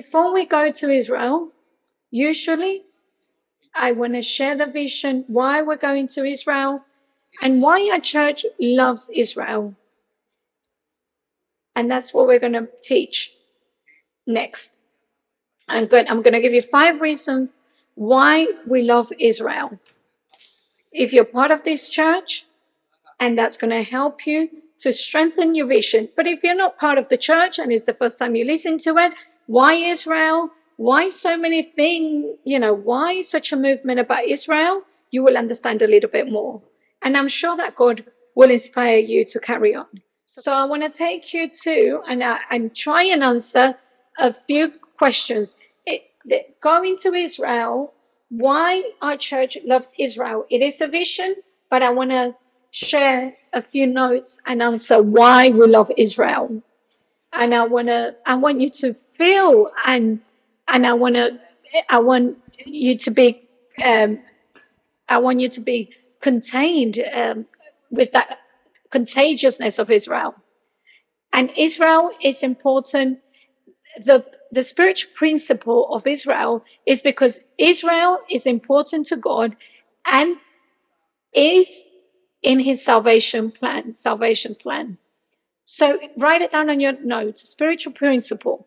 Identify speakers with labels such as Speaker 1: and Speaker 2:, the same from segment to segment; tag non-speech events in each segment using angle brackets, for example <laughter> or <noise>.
Speaker 1: Before we go to Israel, usually I want to share the vision why we're going to Israel and why our church loves Israel. And that's what we're going to teach next. I'm going, I'm going to give you five reasons why we love Israel. If you're part of this church, and that's going to help you to strengthen your vision. But if you're not part of the church and it's the first time you listen to it, why Israel? Why so many things? You know, why such a movement about Israel? You will understand a little bit more. And I'm sure that God will inspire you to carry on. So I want to take you to and, uh, and try and answer a few questions. It, going to Israel, why our church loves Israel. It is a vision, but I want to share a few notes and answer why we love Israel. And I want to, I want you to feel and, and I want to, I want you to be, um, I want you to be contained um, with that contagiousness of Israel. And Israel is important. The, the spiritual principle of Israel is because Israel is important to God and is in his salvation plan, salvation's plan. So write it down on your notes, spiritual principle.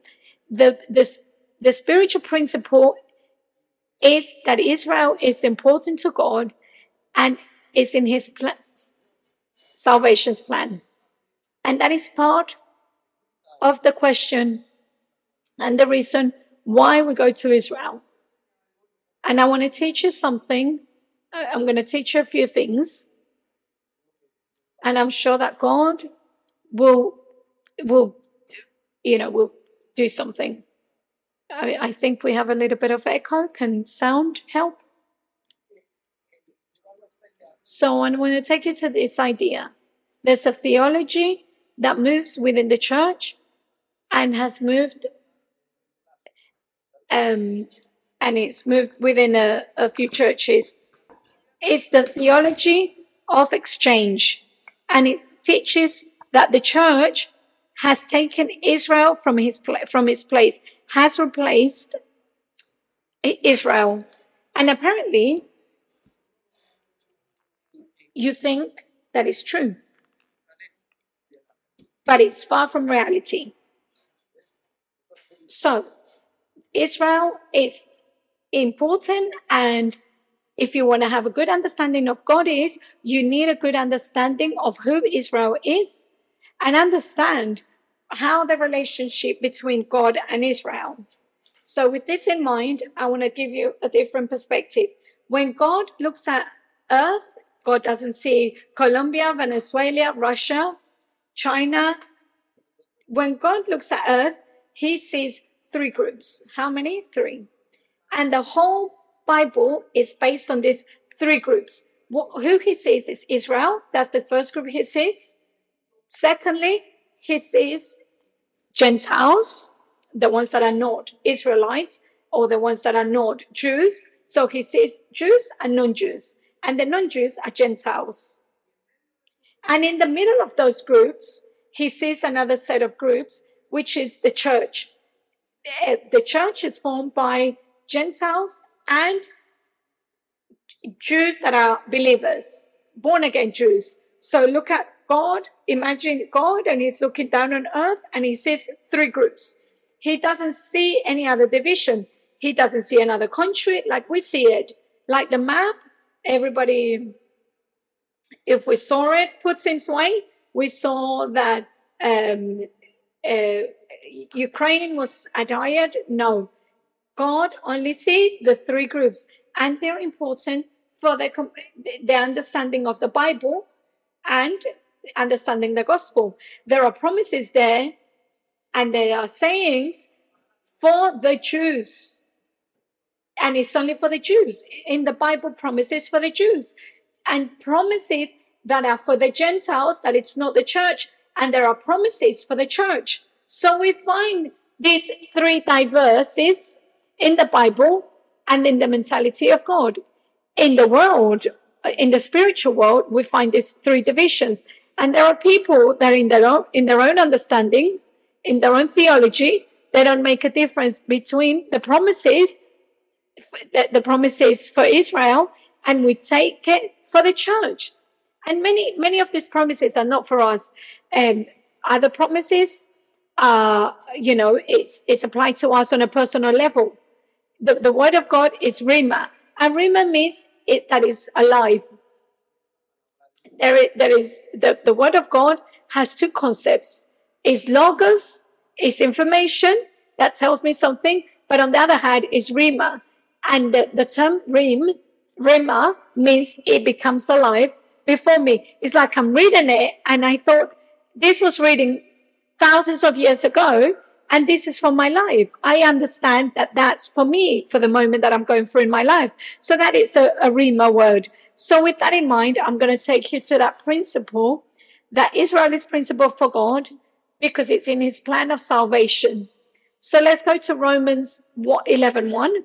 Speaker 1: The, the, the spiritual principle is that Israel is important to God and is in his plan, salvation's plan. And that is part of the question and the reason why we go to Israel. And I want to teach you something. I'm going to teach you a few things and I'm sure that God will we'll you know we'll do something. I, I think we have a little bit of echo. Can sound help? So I want to take you to this idea. There's a theology that moves within the church and has moved um, and it's moved within a, a few churches. It's the theology of exchange and it teaches that the church has taken Israel from his from its place, has replaced Israel, and apparently, you think that is true, but it's far from reality. So, Israel is important and if you want to have a good understanding of God is, you need a good understanding of who Israel is and understand how the relationship between God and Israel. So with this in mind, I want to give you a different perspective. When God looks at earth, God doesn't see Colombia, Venezuela, Russia, China. When God looks at earth, he sees three groups. How many? Three. And the whole Bible is based on these three groups. Who he sees is Israel. That's the first group he says. Secondly, he says Gentiles, the ones that are not Israelites or the ones that are not Jews. So he says Jews and non-Jews. And the non-Jews are Gentiles. And in the middle of those groups, he sees another set of groups, which is the church. Eh, the church is formed by Gentiles and Jews that are believers, born again Jews. So look at God, imagine God, and he's looking down on earth and he sees three groups. He doesn't see any other division. He doesn't see another country like we see it. Like the map, everybody, if we saw it put in way, we saw that um, uh, Ukraine was a diet. No, God only see the three groups, and they're important for the, the understanding of the Bible and understanding the gospel. There are promises there, and there are sayings for the Jews. And it's only for the Jews. In the Bible, promises for the Jews, and promises that are for the Gentiles, that it's not the church, and there are promises for the church. So we find these three diverses in the Bible and in the mentality of God. In the world, in the spiritual world, we find these three divisions. And there are people that in their own, in their own understanding, in their own theology, They don't make a difference between the promises, the, promises for Israel, and we take it for the church. And many, many of these promises are not for us. Um, other promises, uh, you know, it's, it's applied to us on a personal level. The, the word of God is Rhema, And Rhema means it that is alive. There is, there is the, the word of God has two concepts. It's logos, it's information that tells me something, but on the other hand it's rhema. And the, the term Rim, Rhema means it becomes alive before me. It's like I'm reading it and I thought this was reading thousands of years ago and this is for my life. I understand that that's for me for the moment that I'm going through in my life. So that is a, a Rhema word. So with that in mind, I'm going to take you to that principle that Israel is principle for God because it's in his plan of salvation. So let's go to Romans 11 1.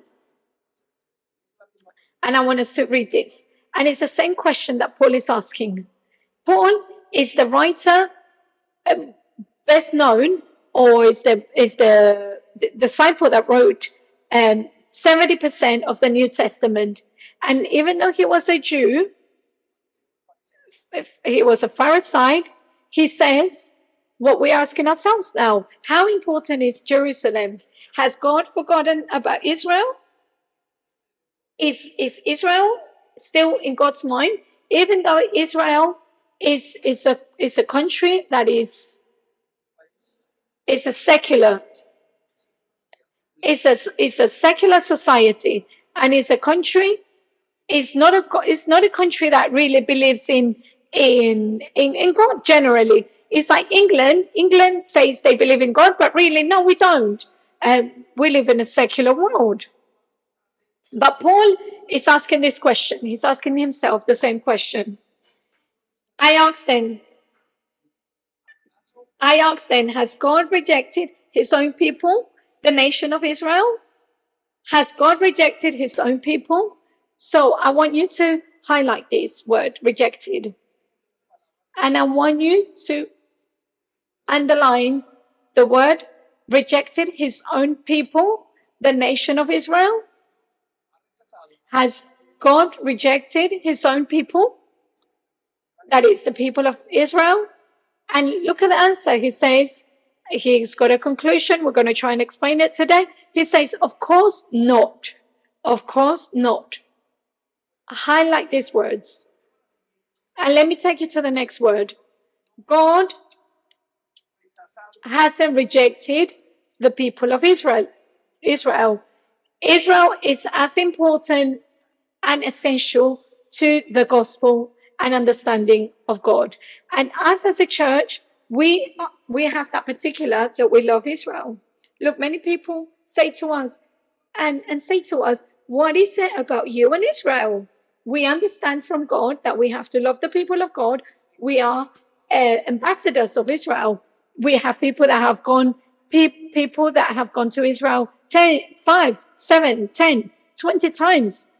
Speaker 1: And I want us to read this. And it's the same question that Paul is asking. Paul is the writer um, best known, or is the is the, the disciple that wrote um, 70% of the New Testament. And even though he was a Jew, if he was a Pharisee, he says, what we're asking ourselves now, how important is Jerusalem? Has God forgotten about Israel? Is, is Israel still in God's mind, even though Israel is, is a, is a country that is, is a secular, it's a, it's a secular society and it's a country, it's not a, it's not a country that really believes in, in, in, in God generally. It's like England. England says they believe in God, but really, no, we don't. Um, we live in a secular world. But Paul is asking this question. He's asking himself the same question. I asked then, I asked then, has God rejected his own people, the nation of Israel? Has God rejected his own people? So I want you to highlight this word, rejected. And I want you to underline the word rejected his own people, the nation of Israel. Has God rejected his own people? That is the people of Israel. And look at the answer. He says, he's got a conclusion. We're going to try and explain it today. He says, of course not. Of course not. Highlight these words. And let me take you to the next word. God hasn't rejected the people of Israel. Israel. Israel is as important and essential to the gospel and understanding of God. And us as a church, we we have that particular that we love Israel. Look, many people say to us and, and say to us, what is it about you and Israel? We understand from God that we have to love the people of God. We are uh, ambassadors of Israel. We have people that have gone, pe- people that have gone to Israel 10, 5, 7, 10, 20 times.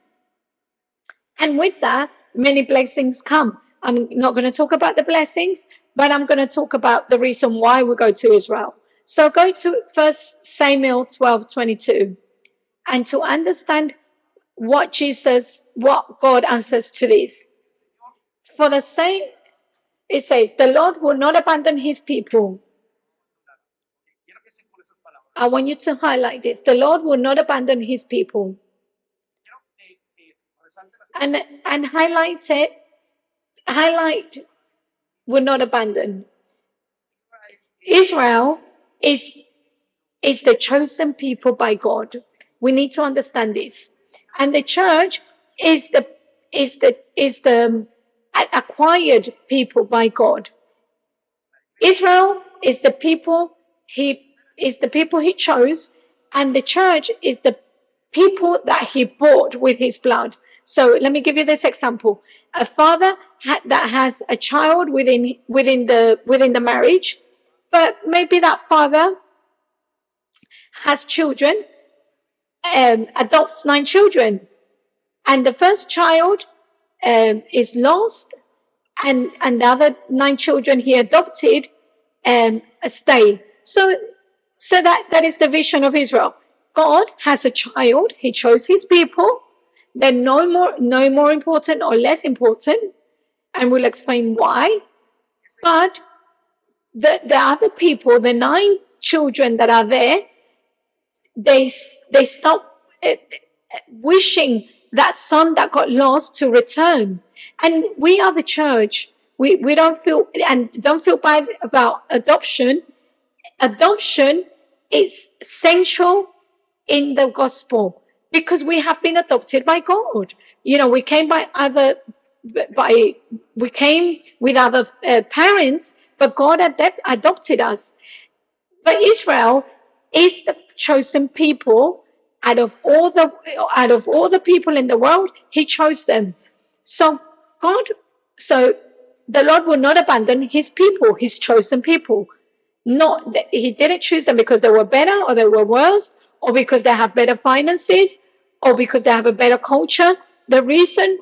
Speaker 1: And with that, many blessings come. I'm not going to talk about the blessings, but I'm going to talk about the reason why we go to Israel. So go to First Samuel 12, 22. And to understand what Jesus, what God answers to this. For the same, it says, the Lord will not abandon his people I want you to highlight this. The Lord will not abandon his people. And, and highlight it, highlight will not abandon. Israel is, is the chosen people by God. We need to understand this. And the church is the, is the, is the um, acquired people by God. Israel is the people he is the people he chose, and the church is the people that he bought with his blood. So let me give you this example: a father ha- that has a child within within the within the marriage, but maybe that father has children, um, adopts nine children, and the first child um, is lost, and and the other nine children he adopted um, stay. So So that, that is the vision of Israel. God has a child. He chose his people. They're no more, no more important or less important. And we'll explain why. But the, the other people, the nine children that are there, they, they stop uh, wishing that son that got lost to return. And we are the church. We, we don't feel, and don't feel bad about adoption. Adoption is essential in the gospel because we have been adopted by God. You know, we came by other, by, we came with other uh, parents, but God ad- adopted us. But Israel is the chosen people out of all the, out of all the people in the world, he chose them. So God, so the Lord will not abandon his people, his chosen people. Not he didn't choose them because they were better or they were worse or because they have better finances or because they have a better culture. The reason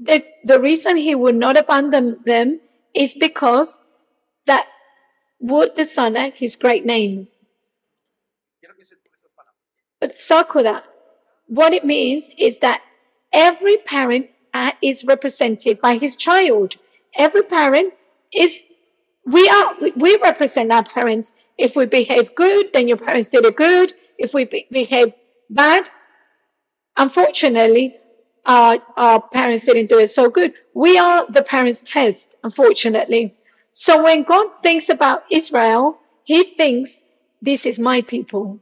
Speaker 1: that the reason he would not abandon them is because that would dishonor his great name. But that. What it means is that every parent uh, is represented by his child. Every parent is we are we represent our parents. If we behave good then your parents did it good. If we be- behave bad unfortunately our, our parents didn't do it so good. We are the parents test unfortunately. So when god thinks about israel he thinks this is my people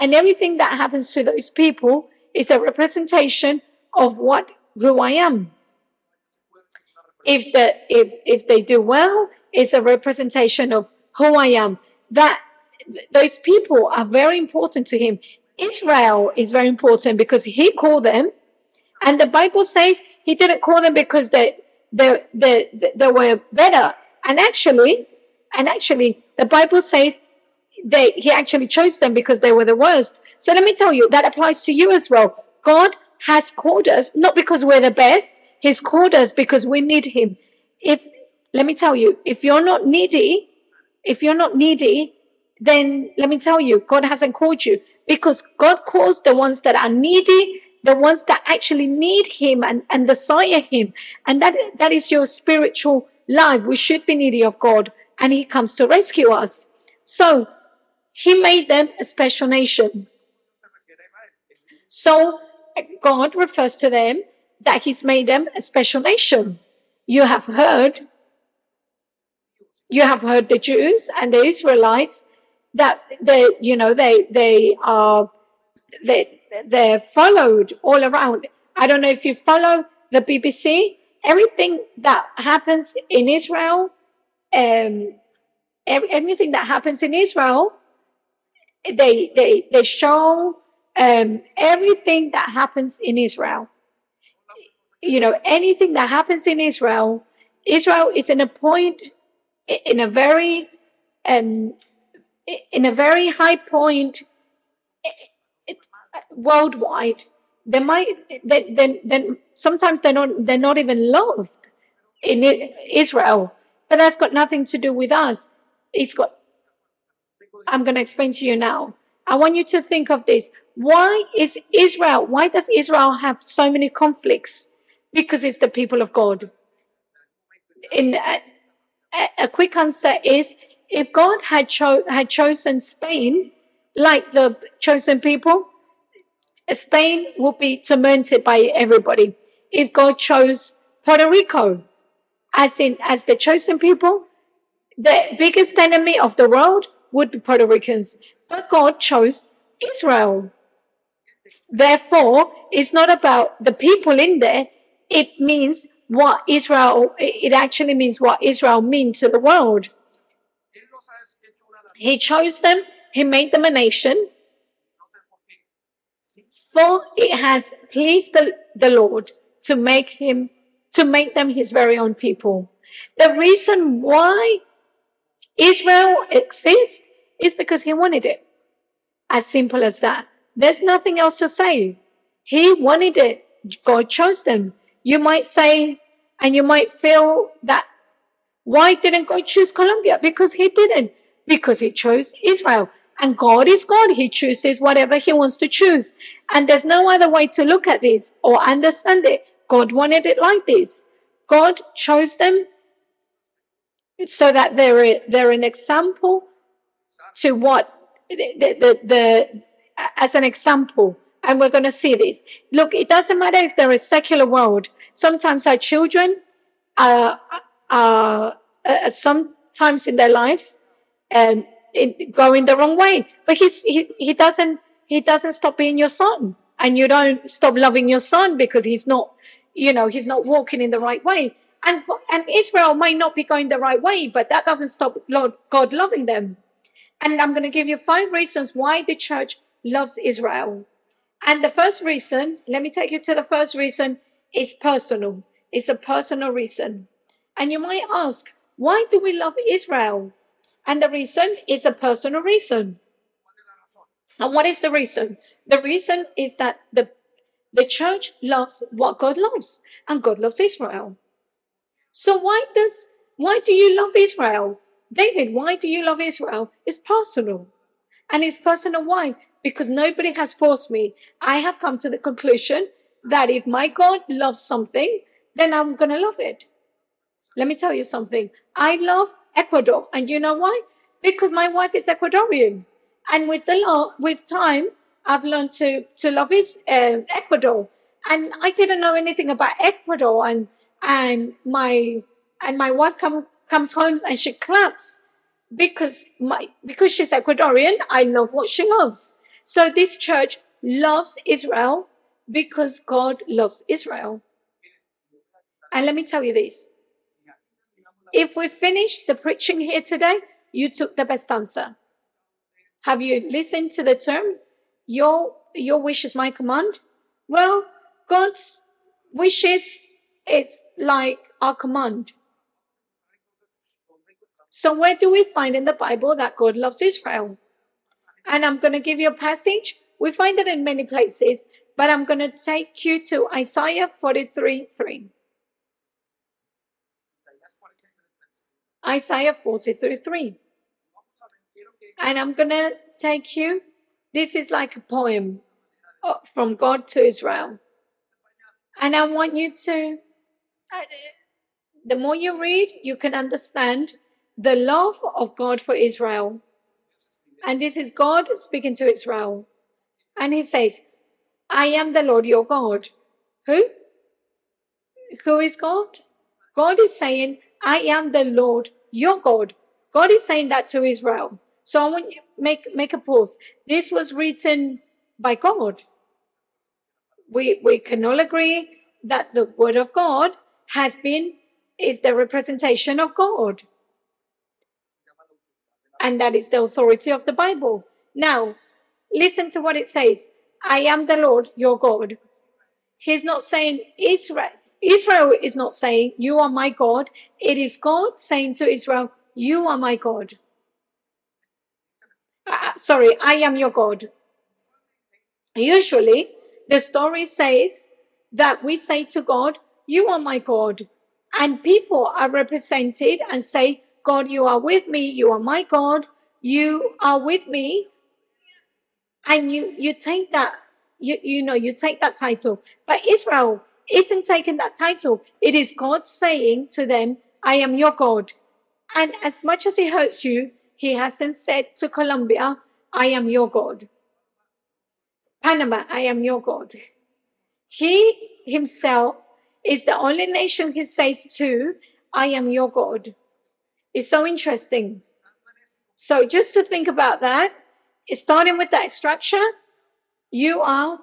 Speaker 1: and everything that happens to those people is a representation of what who i am. If the if if they do well it's a representation of who i am. That those people are very important to him. Israel is very important because he called them. And the bible says he didn't call them because they they they, they were better. And actually and actually the bible says they he actually chose them because they were the worst so let me tell you that applies to you as well god has called us not because we're the best He's called us because we need him. If, let me tell you, if you're not needy, if you're not needy, then let me tell you, God hasn't called you because God calls the ones that are needy, the ones that actually need him and, and desire him. And that, that is your spiritual life. We should be needy of God and he comes to rescue us. So he made them a special nation. So God refers to them that he's made them a special nation. You have heard, you have heard the Jews and the Israelites that they, you know, they, they are, they, they're followed all around. I don't know if you follow the BBC, everything that happens in Israel, um, everything that happens in Israel, they, they, they show, um, everything that happens in Israel you know, anything that happens in Israel, Israel is in a point, in a very, um, in a very high point worldwide. They might, then, then sometimes they're not, they're not even loved in Israel, but that's got nothing to do with us. It's got, I'm going to explain to you now. I want you to think of this. Why is Israel, why does Israel have so many conflicts? because it's the people of God. In uh, a, a quick answer is if God had cho- had chosen Spain like the chosen people, Spain would be tormented by everybody. If God chose Puerto Rico as in as the chosen people, the biggest enemy of the world would be Puerto Ricans. But God chose Israel. Therefore, it's not about the people in there, it means what Israel, it actually means what Israel means to the world. He chose them, he made them a nation, for it has pleased the, the Lord to make him, to make them his very own people. The reason why Israel exists is because he wanted it. As simple as that. There's nothing else to say. He wanted it. God chose them. You might say, and you might feel that why didn't God choose Colombia? Because he didn't. Because he chose Israel. And God is God. He chooses whatever he wants to choose. And there's no other way to look at this or understand it. God wanted it like this. God chose them so that they're, they're an example to what the, the, the, as an example. And we're going to see this. Look, it doesn't matter if they're a secular world. Sometimes our children are, are sometimes in their lives and um, going the wrong way. But he's, he, he doesn't, he doesn't stop being your son. And you don't stop loving your son because he's not, you know, he's not walking in the right way. And, and Israel might not be going the right way, but that doesn't stop Lord God loving them. And I'm going to give you five reasons why the church loves Israel. And the first reason, let me take you to the first reason, is personal. It's a personal reason. And you might ask, why do we love Israel? And the reason is a personal reason. And what is the reason? The reason is that the, the church loves what God loves, and God loves Israel. So why does why do you love Israel? David, why do you love Israel? It's personal. And it's personal why? Because nobody has forced me. I have come to the conclusion that if my God loves something, then I'm going to love it. Let me tell you something. I love Ecuador. And you know why? Because my wife is Ecuadorian. And with the law, with time, I've learned to, to love his, uh, Ecuador. And I didn't know anything about Ecuador. And, and my, and my wife come, comes home and she claps because my, because she's Ecuadorian. I love what she loves. So this church loves Israel because God loves Israel. And let me tell you this. If we finish the preaching here today, you took the best answer. Have you listened to the term? Your, your wish is my command. Well, God's wishes is like our command. So where do we find in the Bible that God loves Israel? And I'm going to give you a passage. We find it in many places, but I'm going to take you to Isaiah 43 3. Isaiah 43 3. And I'm going to take you, this is like a poem uh, from God to Israel. And I want you to, the more you read, you can understand the love of God for Israel. And this is God speaking to Israel. And he says, I am the Lord your God. Who? Who is God? God is saying, I am the Lord your God. God is saying that to Israel. So I want you make make a pause. This was written by God. We we can all agree that the word of God has been is the representation of God. And that is the authority of the Bible. Now, listen to what it says. I am the Lord your God. He's not saying Israel. Israel is not saying, You are my God. It is God saying to Israel, You are my God. Uh, sorry, I am your God. Usually, the story says that we say to God, You are my God. And people are represented and say, God, you are with me. You are my God. You are with me. And you, you take that, you, you know, you take that title. But Israel isn't taking that title. It is God saying to them, I am your God. And as much as it hurts you, he hasn't said to Colombia, I am your God. Panama, I am your God. He himself is the only nation he says to, I am your God. It's so interesting. So just to think about that, starting with that structure, you are,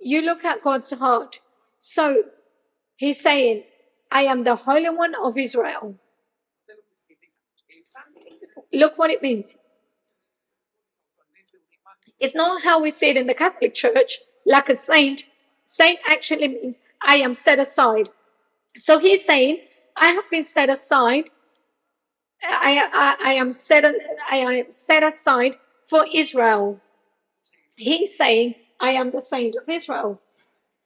Speaker 1: you look at God's heart. So he's saying, I am the Holy One of Israel. Look what it means. It's not how we see it in the Catholic Church, like a saint. Saint actually means I am set aside. So he's saying, I have been set aside. I, I, I am set, I am set aside for Israel. He's saying, I am the saint of Israel.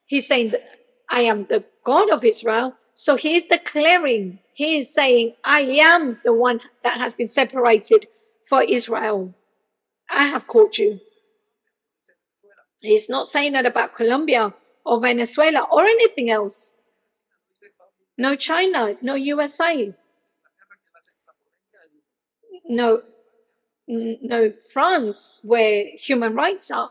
Speaker 1: He's saying, I am the God of Israel. So he is declaring, he is saying, I am the one that has been separated for Israel. I have called you. He's not saying that about Colombia or Venezuela or anything else. No China, no USA, no, no France, where human rights are.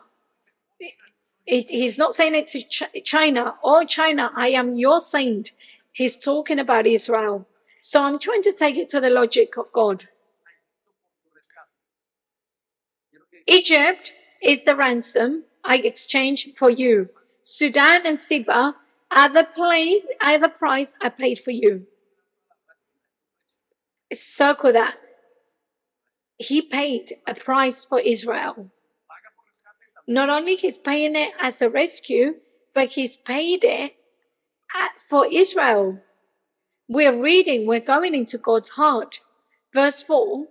Speaker 1: It, he's not saying it to Ch- China. Oh, China, I am your saint. He's talking about Israel. So I'm trying to take it to the logic of God. Egypt is the ransom I exchange for you. Sudan and Seba are the place, are the price I paid for you. Circle that. He paid a price for Israel. Not only he's paying it as a rescue, but he's paid it for Israel. We're reading, we're going into God's heart. Verse 4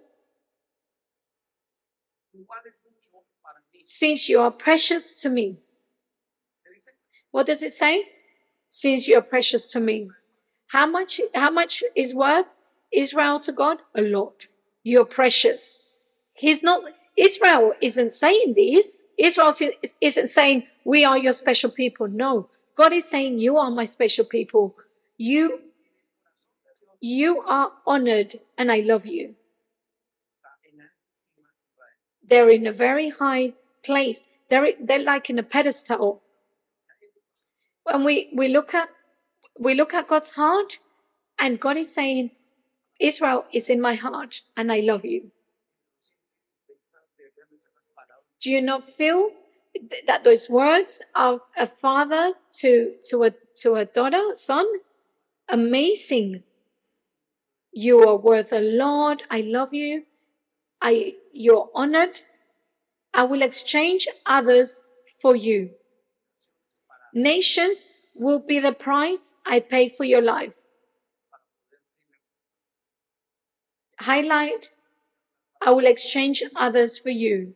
Speaker 1: Since you are precious to me. What does it say? Since you are precious to me. How much, how much is worth Israel to God? A lot. You're precious. He's not, Israel isn't saying this. Israel isn't saying, we are your special people. No. God is saying, you are my special people. You, you are honored and I love you. They're in a very high place. They're, they're like in a pedestal. When we, we look at, we look at God's heart and God is saying, Israel is in my heart and I love you. Do you not feel that those words of a father to to a to a daughter, son, amazing. You are worth a lot. I love you. I you're honored. I will exchange others for you. Nations will be the price I pay for your life. Highlight I will exchange others for you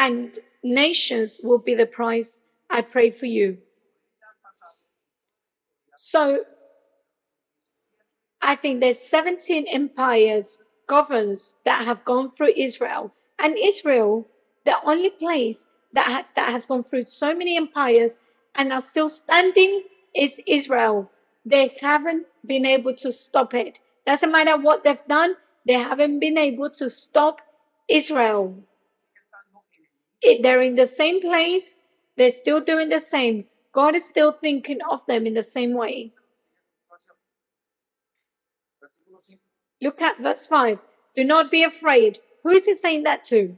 Speaker 1: and nations will be the price I pray for you. So I think there's 17 empires, governs that have gone through Israel. And Israel, the only place that, ha- that has gone through so many empires and are still standing is Israel. They haven't been able to stop it. Doesn't matter what they've done, they haven't been able to stop Israel it, they're in the same place, they're still doing the same. God is still thinking of them in the same way. Look at verse 5. Do not be afraid. Who is he saying that to?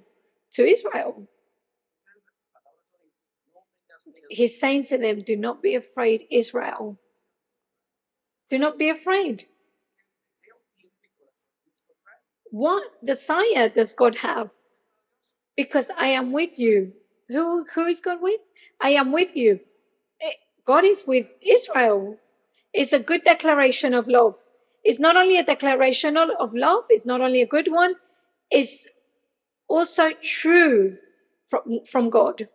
Speaker 1: To Israel. He's saying to them, Do not be afraid, Israel. Do not be afraid. What desire does God have? because I am with you. Who, who is God with? I am with you. Eh, God is with Israel. It's a good declaration of love. It's not only a declaration of love, it's not only a good one, it's also true from, from God.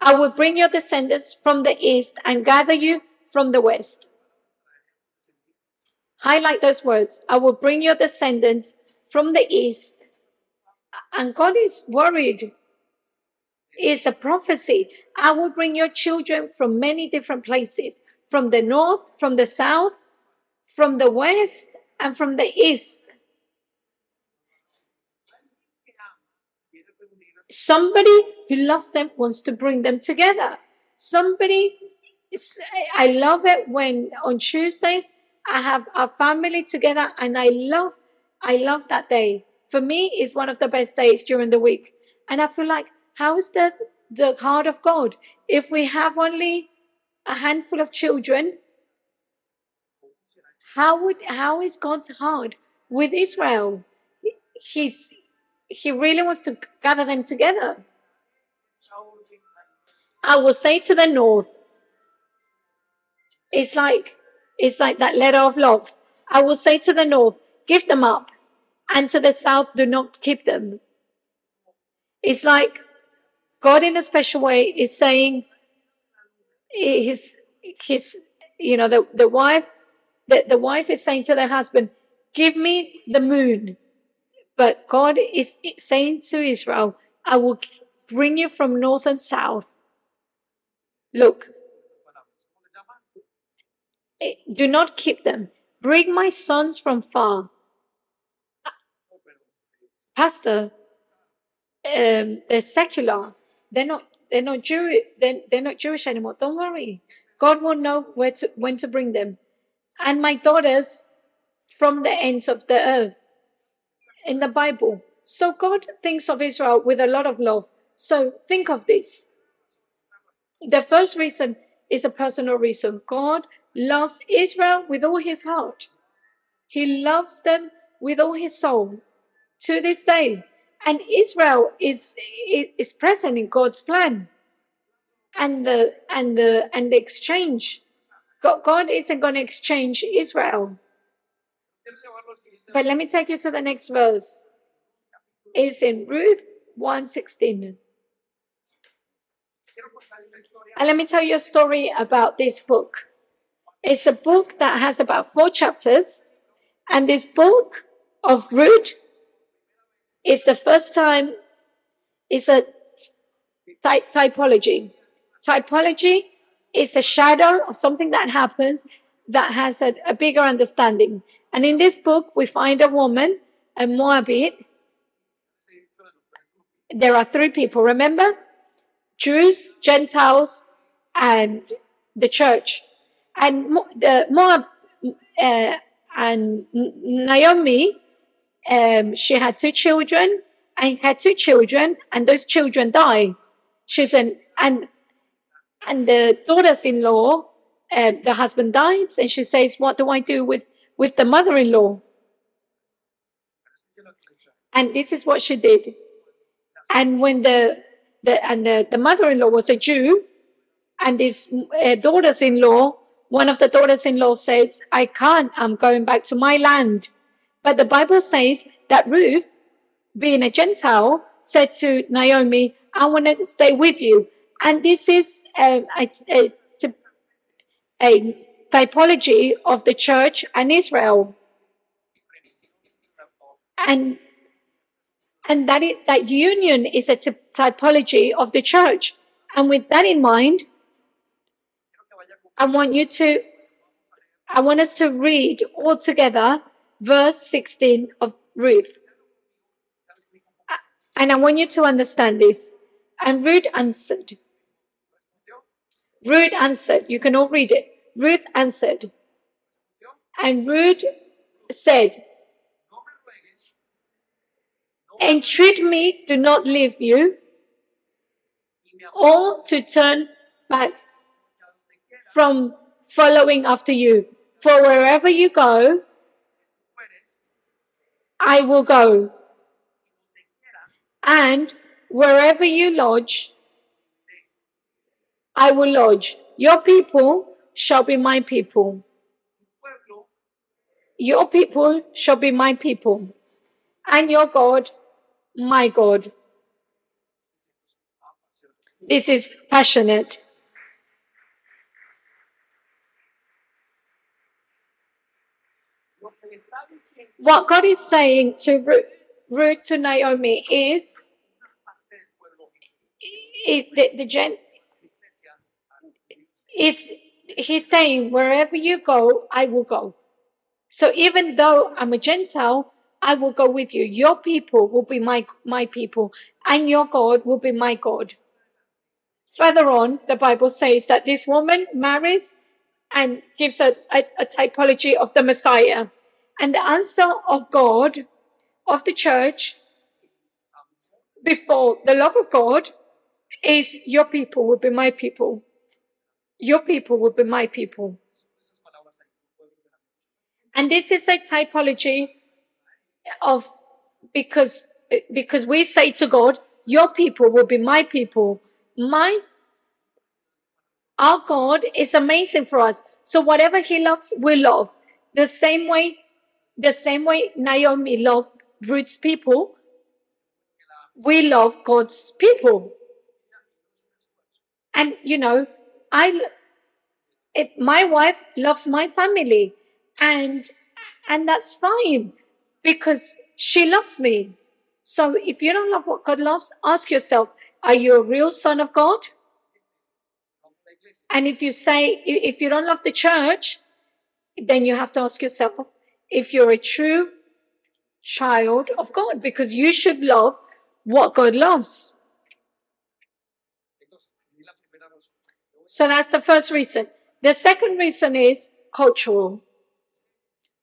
Speaker 1: I will bring your descendants from the east and gather you from the west. Highlight those words. I will bring your descendants from the east and God is worried. It's a prophecy. I will bring your children from many different places from the north, from the south, from the west, and from the east. Somebody who loves them wants to bring them together. Somebody, I love it when on Tuesdays I have our family together and I love, I love that day for me is one of the best days during the week. And I feel like, how is that the heart of God? If we have only a handful of children, how would how is God's heart with Israel? He's he really wants to gather them together. I will say to the north, it's like it's like that letter of love. I will say to the north, give them up and to the south do not keep them. It's like God in a special way is saying his his you know the, the wife the, the wife is saying to the husband, give me the moon. But God is saying to Israel, I will bring you from north and south. Look, eh, do not keep them. Bring my sons from far. Pastor, um, they're secular. They're not. They're not Jewish. They're, they're not Jewish anymore. Don't worry. God will know where to when to bring them. And my daughters from the ends of the earth in the Bible. So God thinks of Israel with a lot of love. So think of this. The first reason is a personal reason. God loves Israel with all his heart. He loves them with all his soul to this day. And Israel is, is present in God's plan. And the and the and the exchange. God, God isn't going to exchange Israel. But let me take you to the next verse. It's in Ruth 116. And let me tell you a story about this book. It's a book that has about four chapters. And this book of Ruth is the first time it's a ty- typology. Typology is a shadow of something that happens that has a, a bigger understanding. And in this book, we find a woman, a Moabite. There are three people, remember? Jews, Gentiles, and the church. And the Moab uh, and Naomi, um, she had two children and had two children, and those children died. She's an and and the daughters-in-law, uh, the husband dies, and she says, "What do I do with with the mother-in-law. And this is what she did. And when the, the and the, the mother-in-law was a Jew, and his uh, daughters-in-law, one of the daughters-in-law says, I can't, I'm going back to my land. But the Bible says that Ruth, being a Gentile, said to Naomi, I want to stay with you. And this is um, a, a, a typology of the church and Israel. And and that it, that union is a t- typology of the church. And with that in mind, I want you to I want us to read all together verse 16 of Ruth. And I want you to understand this. And Ruth answered. Ruth answered. You can all read it. Ruth answered. And Ruth said, Entreat me to not leave you or to turn back from following after you. For wherever you go, I will go. And wherever you lodge, I will lodge. Your people shall be my people. Your people shall be my people, and your God, my God. This is passionate. What God is saying to Ruth to Naomi is, it, the, the gen, is he's saying, wherever you go, I will go. So even though I'm a Gentile, I will go with you. Your people will be my, my people, and your God will be my God. Further on, the Bible says that this woman marries and gives a, a, a typology of the Messiah. And the answer of God, of the church, before the love of God, is your people will be my people. Your people will be my people. And this is a typology of because because we say to God, your people will be my people. My our God is amazing for us. So whatever he loves, we love. The same way, the same way Naomi loved Ruth's people, we love God's people. And you know, I my wife loves my family and And that's fine because she loves me. So if you don't love what God loves, ask yourself, are you a real son of God? And if you say, if you don't love the church, then you have to ask yourself if you're a true child of God, because you should love what God loves. So that's the first reason. The second reason is cultural.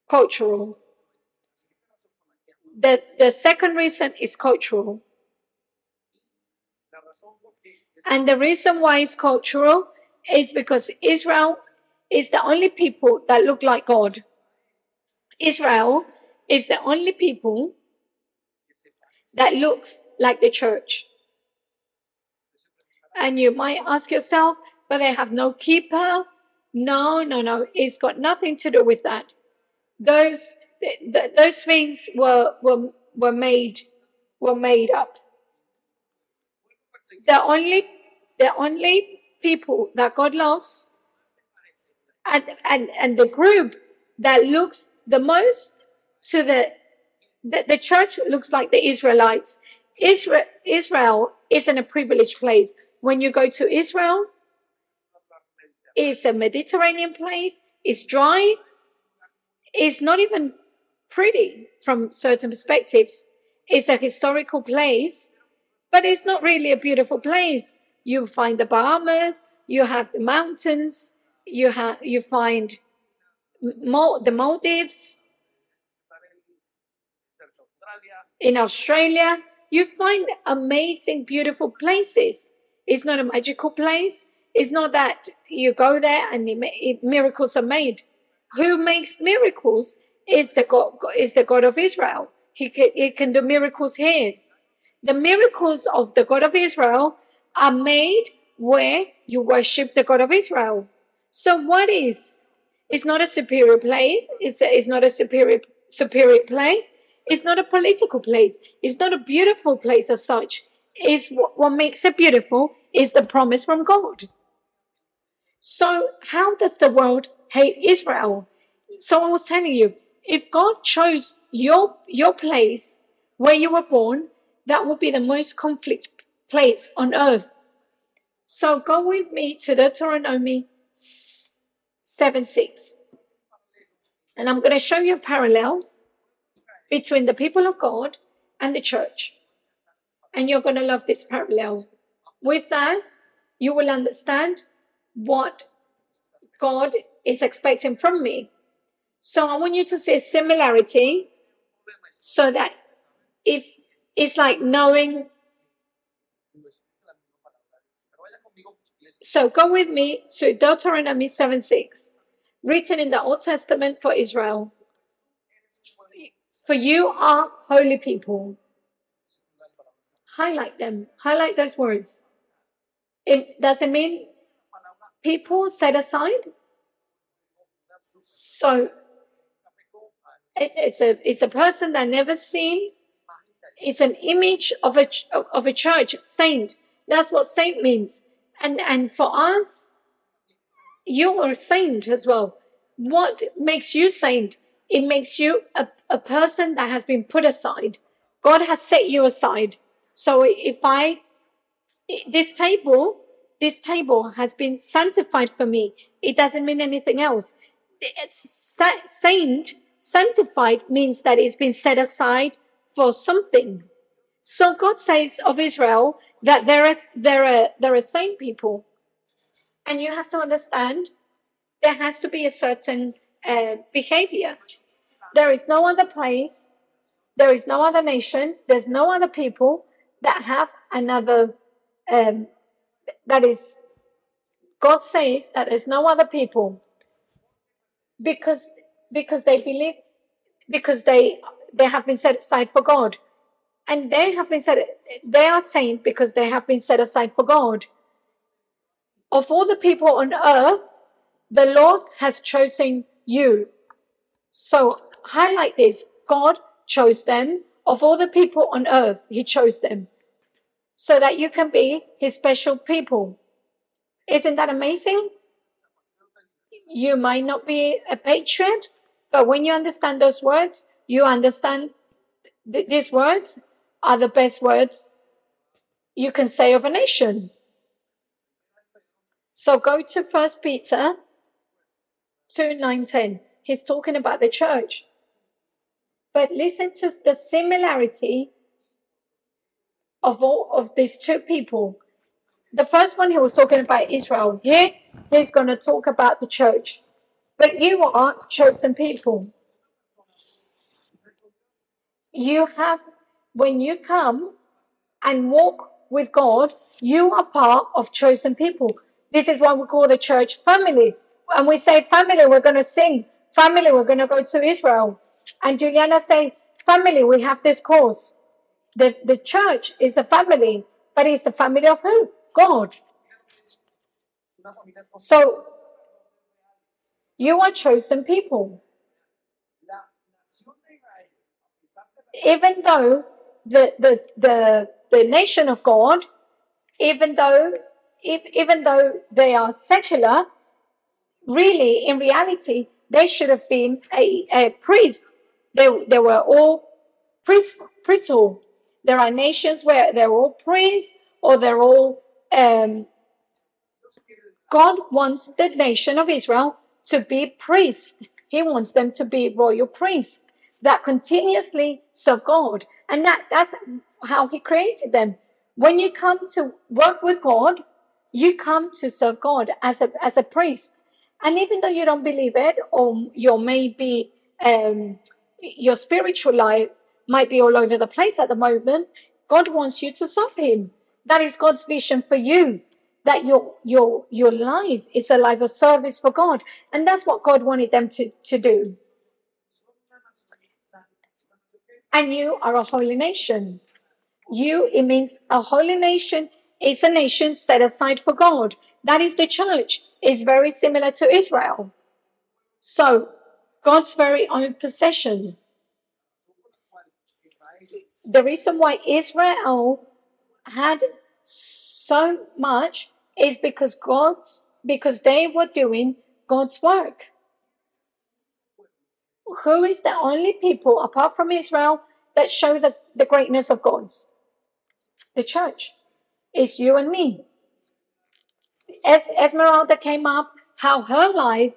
Speaker 1: Cultural. The, the second reason is cultural. And the reason why it's cultural is because Israel is the only people that look like God. Israel is the only people that looks like the church. And you might ask yourself, but they have no keeper. No, no, no. It's got nothing to do with that. Those th- those things were were were made were made up. The only the only people that God loves and and and the group that looks the most to the the, church looks like the Israelites. Israel Israel isn't a privileged place. When you go to Israel, it's a Mediterranean place. It's dry. It's not even pretty from certain perspectives. It's a historical place, but it's not really a beautiful place. You find the Bahamas, you have the mountains, you have you find Mal- the Maldives In Australia, you find amazing, beautiful places. It's not a magical place. It's not that you go there and it, it, miracles are made. Who makes miracles is the God, is the God of Israel. He can, he can do miracles here. The miracles of the God of Israel are made where you worship the God of Israel. So what is? It's not a superior place. It's, a, it's not a superior superior place. It's not a political place. It's not a beautiful place as such. Is what, what makes it beautiful is the promise from God. So how does the world hate Israel? So I was telling you, if God chose your your place where you were born, that would be the most conflict place on earth. So go with me to Deuteronomy 7 6. And I'm going to show you a parallel between the people of God and the church. And you're going to love this parallel. With that, you will understand what God is expecting from me. So I want you to see a similarity so that if it's like knowing. So go with me to Deuteronomy 7 6, written in the Old Testament for Israel. For you are holy people. Highlight them, highlight those words. It doesn't mean people set aside. So it's a it's a person that never seen. It's an image of a of a church saint. That's what saint means. And and for us, you are a saint as well. What makes you saint? It makes you a, a person that has been put aside. God has set you aside. So if I this table, this table has been sanctified for me. It doesn't mean anything else. It's saint Sanctified means that it's been set aside for something. So God says of Israel that there is there are there are saint people, and you have to understand there has to be a certain uh, behavior. There is no other place, there is no other nation, there's no other people that have another. Um, that is, God says that there's no other people because because they believe because they they have been set aside for God. And they have been set they are saint because they have been set aside for God. Of all the people on earth, the Lord has chosen you. So highlight this. God chose them. Of all the people on earth, He chose them. So that you can be His special people. Isn't that amazing? You might not be a patriot, But when you understand those words, you understand th- these words are the best words you can say of a nation. So go to First Peter 2 9 10. He's talking about the church. But listen to the similarity of all of these two people. The first one he was talking about Israel. Here he's going to talk about the church. But you are chosen people. You have, when you come and walk with God, you are part of chosen people. This is what we call the church family. And we say family, we're going to sing. Family, we're going to go to Israel. And Juliana says, family, we have this course. The, the church is a family, but it's the family of who? God. So you are chosen people. Even though the, the, the, the nation of God, even though even though they are secular, really in reality they should have been a, a priest. They, they were all priest, priesthood. There are nations where they're all priests or they're all um, God wants the nation of Israel to be priests. He wants them to be royal priests that continuously serve God. And that, that's how he created them. When you come to work with God, you come to serve God as a, as a priest. And even though you don't believe it, or your maybe um, your spiritual life might be all over the place at the moment, God wants you to serve Him. That is God's vision for you that your your your life is a life of service for God. And that's what God wanted them to, to do. And you are a holy nation. You, it means a holy nation is a nation set aside for God. That is the church. Is very similar to Israel. So God's very own possession. The reason why Israel had so much is because God's because they were doing God's work. Who is the only people apart from Israel that show the, the greatness of God's? The church. Is you and me. As Esmeralda came up, how her life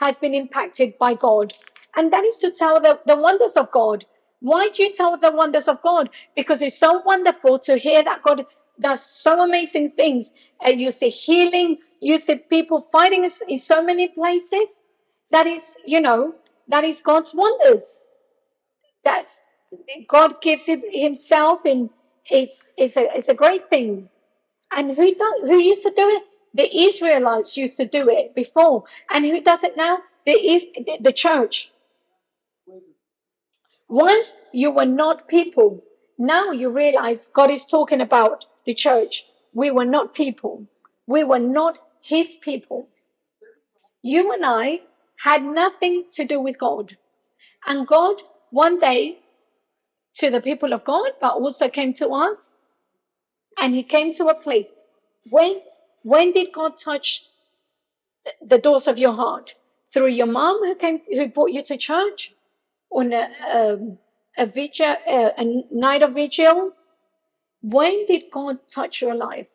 Speaker 1: has been impacted by God. And that is to tell the, the wonders of God. Why do you tell the wonders of God? Because it's so wonderful to hear that God does so amazing things. And you see healing, you see people fighting in so many places. That is, you know, that is God's wonders. That's God gives Himself, and it's it's a it's a great thing. And who do, who used to do it? The Israelites used to do it before, and who does it now? The is the church. Once you were not people, now you realize God is talking about the church. We were not people. We were not his people. You and I had nothing to do with God. And God, one day, to the people of God, but also came to us. And he came to a place. When, when did God touch the doors of your heart? Through your mom who came, who brought you to church? on a, um, a vigil, a, a night of vigil. When did God touch your life?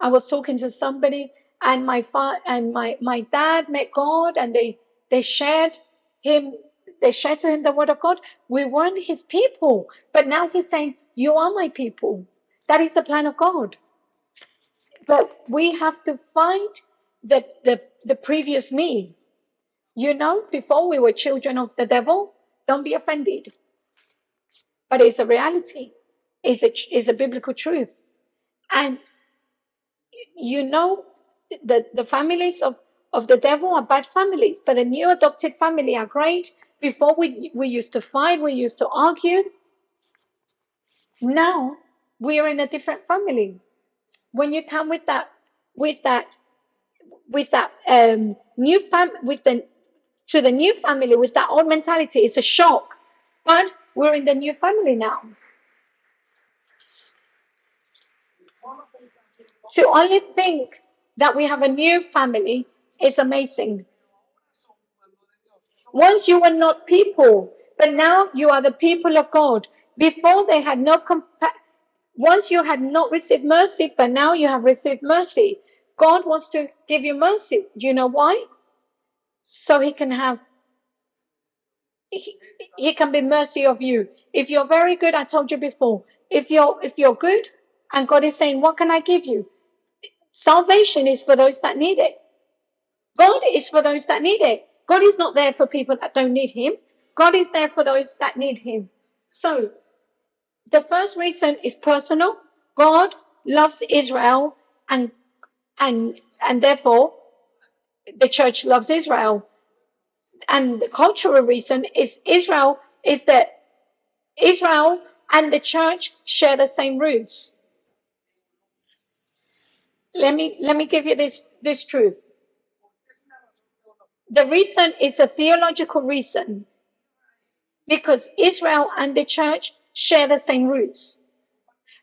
Speaker 1: I was talking to somebody, and my father and my my dad met God, and they they shared him. They shared to him the word of God. We weren't his people, but now he's saying, "You are my people." That is the plan of God. But we have to find the the, the previous me you know, before we were children of the devil, don't be offended. But it's a reality, it's a, it's a biblical truth. And you know, the, the families of, of the devil are bad families, but the new adopted family are great. Before we, we used to fight, we used to argue. Now we are in a different family. When you come with that, with that, with that um, new fam, with the to the new family with that old mentality it's a shock. But we're in the new family now. To only think that we have a new family is amazing. Once you were not people, but now you are the people of God. Before they had no once you had not received mercy, but now you have received mercy. God wants to give you mercy. You know why? So he can have he, he can be mercy of you. If you're very good, I told you before, if you're if you're good and God is saying, What can I give you? Salvation is for those that need it. God is for those that need it. God is not there for people that don't need him. God is there for those that need him. So the first reason is personal. God loves Israel and and and therefore the church loves Israel. And the cultural reason is Israel is that Israel and the church share the same roots. Let me let me give you this this truth. The reason is a theological reason because Israel and the church share the same roots.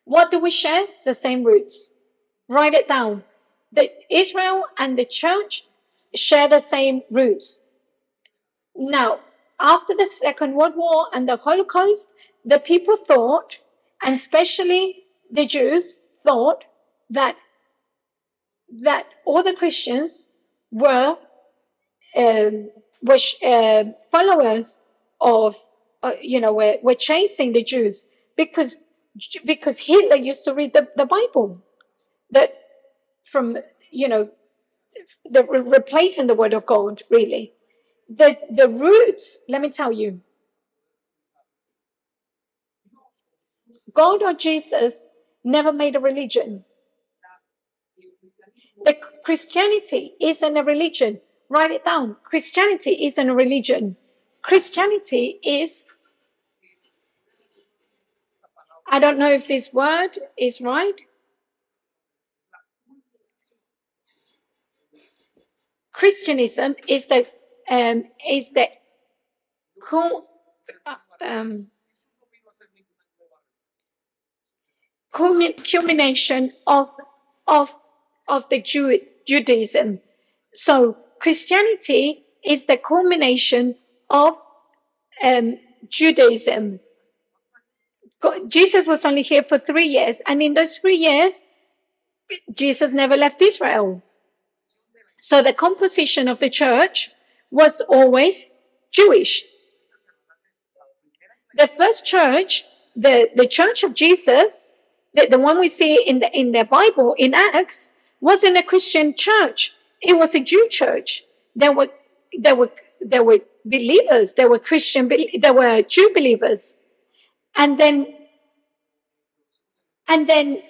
Speaker 1: What do we share? The same roots. Write it down. The Israel and the church share the same roots. Now, after the Second World War and the Holocaust, the people thought, and especially the Jews thought that that all the Christians were um, were uh, followers of uh, you know were, were chasing the Jews because because Hitler used to read the, the Bible. That from you know the replacing the word of God really. The the roots let me tell you. God or Jesus never made a religion. The Christianity isn't a religion write it down. Christianity isn't a religion. Christianity is I don't know if this word is right. Christianism is the um, is the um, culmination of of of the Jew, Judaism. So Christianity is the culmination of um, Judaism. Jesus was only here for three years, and in those three years, Jesus never left Israel. So the composition of the church was always Jewish. The first church, the, the church of Jesus, the, the one we see in the, in the Bible, in Acts, wasn't a Christian church. It was a Jew church. There were, there were, there were believers. There were Christian, there were Jew believers. And then, and then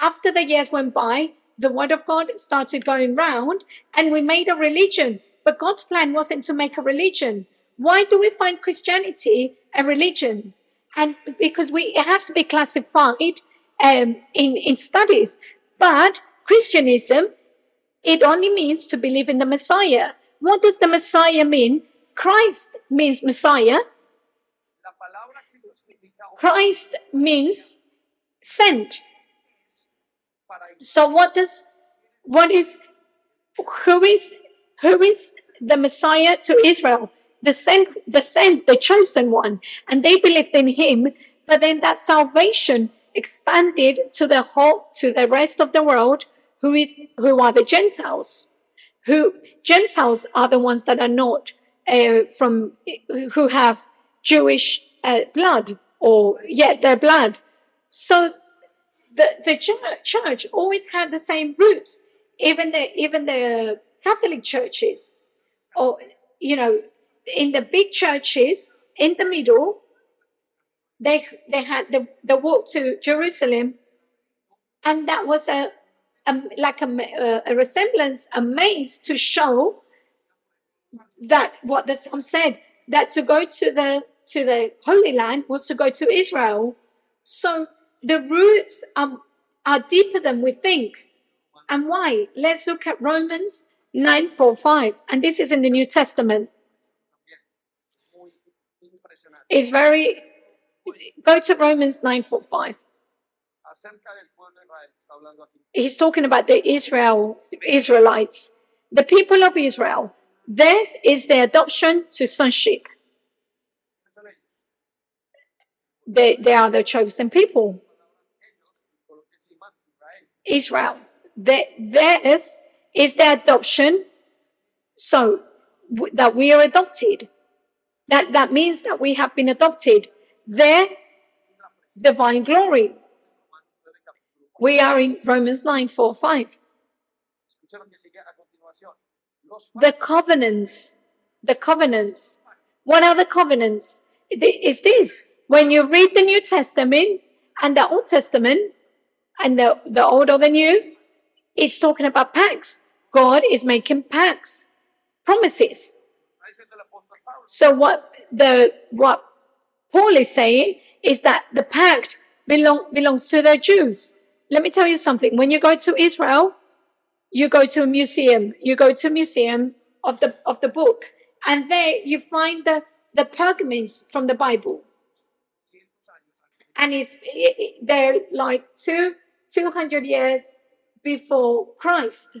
Speaker 1: after the years went by, the word of God started going round and we made a religion. But God's plan wasn't to make a religion. Why do we find Christianity a religion? And because we, it has to be classified um, in, in studies. But Christianism, it only means to believe in the Messiah. What does the Messiah mean? Christ means Messiah. Christ means sent. So what does what is who is who is the Messiah to Israel? The sent the sent, the chosen one. And they believed in him, but then that salvation expanded to the whole to the rest of the world who is who are the Gentiles. Who Gentiles are the ones that are not uh, from who have Jewish uh, blood or yet their blood. So the, the church always had the same roots. Even the even the Catholic churches, or you know, in the big churches in the middle, they they had the, the walk to Jerusalem, and that was a, like a, uh, a resemblance, a maze to show that what the psalm said that to go to the to the Holy Land was to go to Israel. So the roots are, are deeper than we think. And why? Let's look at Romans 9 4 5. And this is in the New Testament. It's very, go to Romans 9 4 5. He's talking about the Israel, Israelites, the people of Israel. This is the adoption to sonship.
Speaker 2: ¿Quiénes son ellos?
Speaker 1: They, they are the chosen people.
Speaker 2: Ellos, el pueblo que se llama Israel.
Speaker 1: Israel. The, this is the adoption, so w- that we are adopted. That that means that we have been adopted. Their divine glory. We are in Romans 9, 4, 5.
Speaker 2: Escucha lo que sigue a continuación. Los
Speaker 1: The covenants. The covenants. What are the covenants? Is this. When you read the New Testament and the Old Testament and the, the Old or the New, it's talking about pacts. God is making pacts, promises. So what the what Paul is saying is that the pact belong, belongs to the Jews. Let me tell you something. When you go to Israel, you go to a museum. You go to a museum of the of the book, and there you find the the pergaments from the Bible, and it's it, it- they're like two two hundred years before Christ.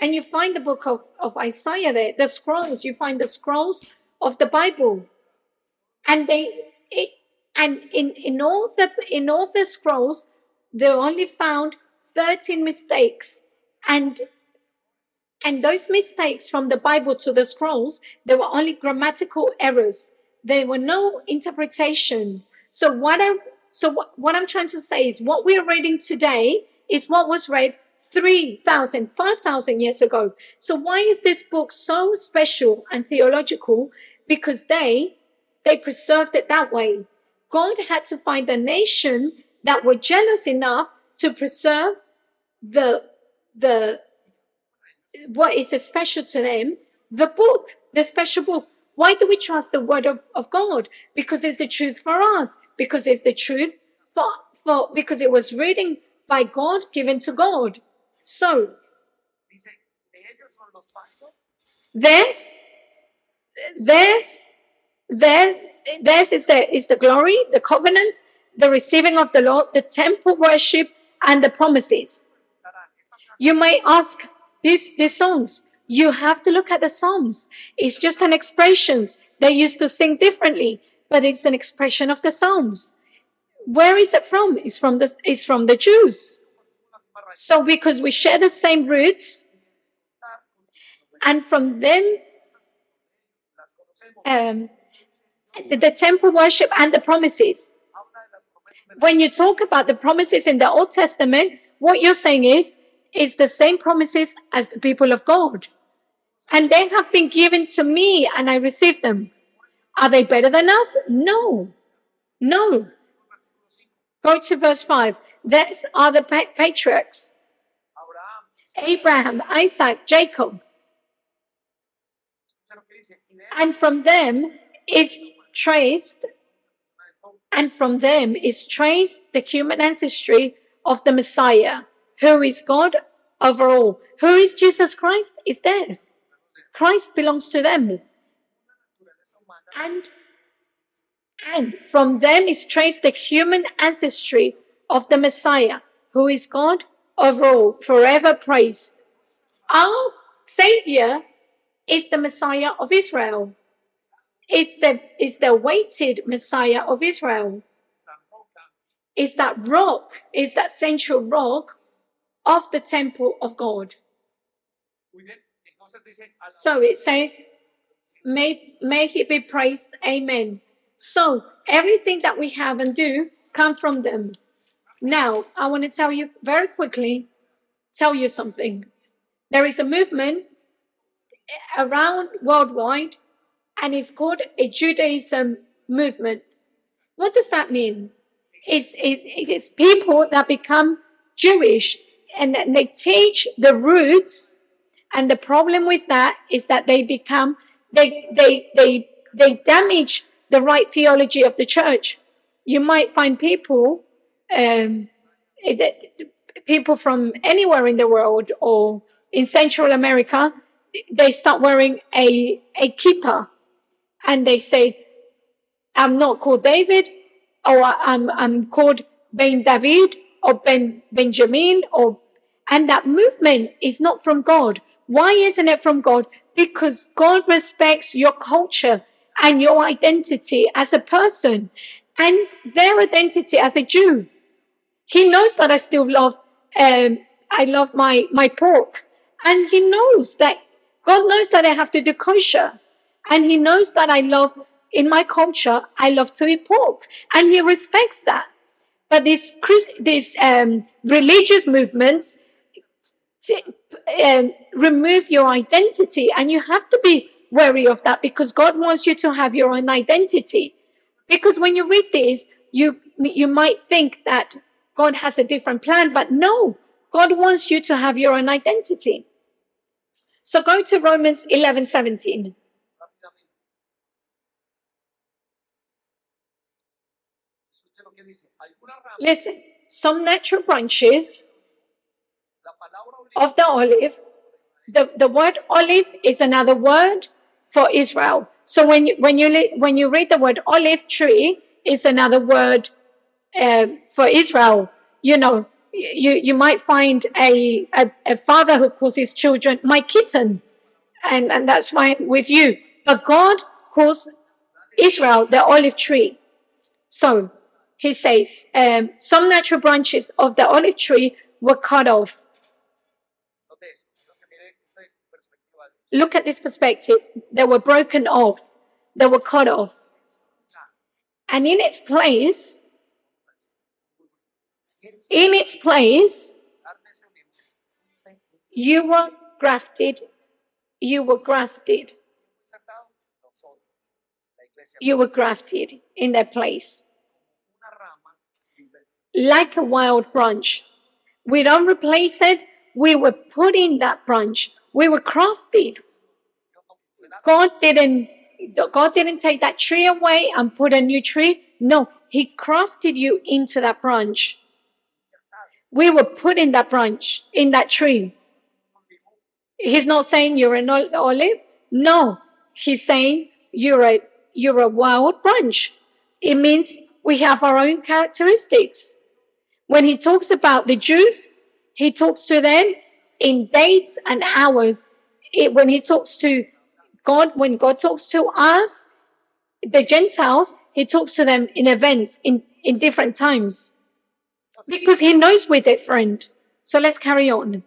Speaker 1: And you find the book of, of Isaiah there, the scrolls, you find the scrolls of the Bible. And they it, and in, in all the in all the scrolls, they only found 13 mistakes. And and those mistakes from the Bible to the scrolls, there were only grammatical errors. There were no interpretation. So what I so what, what I'm trying to say is what we're reading today is what was read 3,000, 5,000 years ago. So why is this book so special and theological? Because they, they preserved it that way. God had to find a nation that were jealous enough to preserve the, the, what is special to them, the book, the special book. Why do we trust the word of, of God? Because it's the truth for us. Because it's the truth for, for, because it was written by God, given to God. So,
Speaker 2: Dice, de son
Speaker 1: This, is the is the glory, the covenants, the receiving of the Lord, the temple worship, and the promises. You may ask these these songs. You have to look at the psalms. It's just an expressions. They used to sing differently, but it's an expression of the psalms. Where is it from? It's from the it's from the Jews. So because we share the same roots, and from them um, the, temple worship and the promises. When you talk about the promises in the Old Testament, what you're saying is, is the same promises as the people of God. And they have been given to me and I received them. Are they better than us? No. No. Go to verse 5. These are the patriarchs
Speaker 2: Abraham,
Speaker 1: Isaac, Jacob. And from them is traced and from them is traced the human ancestry of the Messiah, who is God over all. Who is Jesus Christ? Is theirs. Christ belongs to them. And, and from them is traced the human ancestry of the Messiah, who is God over all, forever praised. Our Savior is the Messiah of Israel. Is the is the awaited Messiah of Israel. Is that rock, is that central rock of the temple of God. So it says, may, may he be praised. Amen. So everything that we have and do come from them. Now, I want to tell you very quickly, tell you something. There is a movement around worldwide and it's called a Judaism movement. What does that mean? It's, it, it's people that become Jewish and they teach the roots and the problem with that is that they become they they they they damage the right theology of the church you might find people um people from anywhere in the world or in central america they start wearing a a kippah and they say i'm not called david or i'm i'm called ben david or ben benjamin or And that movement is not from God. Why isn't it from God? Because God respects your culture and your identity as a person and their identity as a Jew. He knows that I still love, um, I love my, my pork. And he knows that God knows that I have to do kosher. And he knows that I love, in my culture, I love to eat pork. And he respects that. But these, these um, religious movements t- um, remove your identity. And you have to be wary of that because God wants you to have your own identity. Because when you read this, you, you might think that God has a different plan, but no, God wants you to have your own identity. So go to Romans 11, 17. Listen, some natural branches
Speaker 2: la palabra oliva
Speaker 1: of the olive, the, the word olive is another word for Israel. So when you, when you, when you read the word olive tree, is another word uh, for Israel. You know, you, you might find a, a, a father who calls his children my kitten. And, and that's fine with you. But God calls Israel the olive tree. So he says, um, some natural branches of the olive tree were cut off. Look at this perspective. They were broken off. They were cut off. And in its place, in its place, you were grafted. You were grafted. You were grafted in their place. Like a wild branch. We don't replace it. We were put in that branch. We were crafted. God didn't God didn't take that tree away and put a new tree. No, He crafted you into that branch. We were put in that branch, in that tree. He's not saying you're an olive. No, he's saying you're a you're a wild branch. It means we have our own characteristics. When he talks about the Jews, he talks to them in dates and hours. It, when he talks to God, when God talks to us, the Gentiles, he talks to them in events, in, in different times. Because he knows we're different. So let's carry on.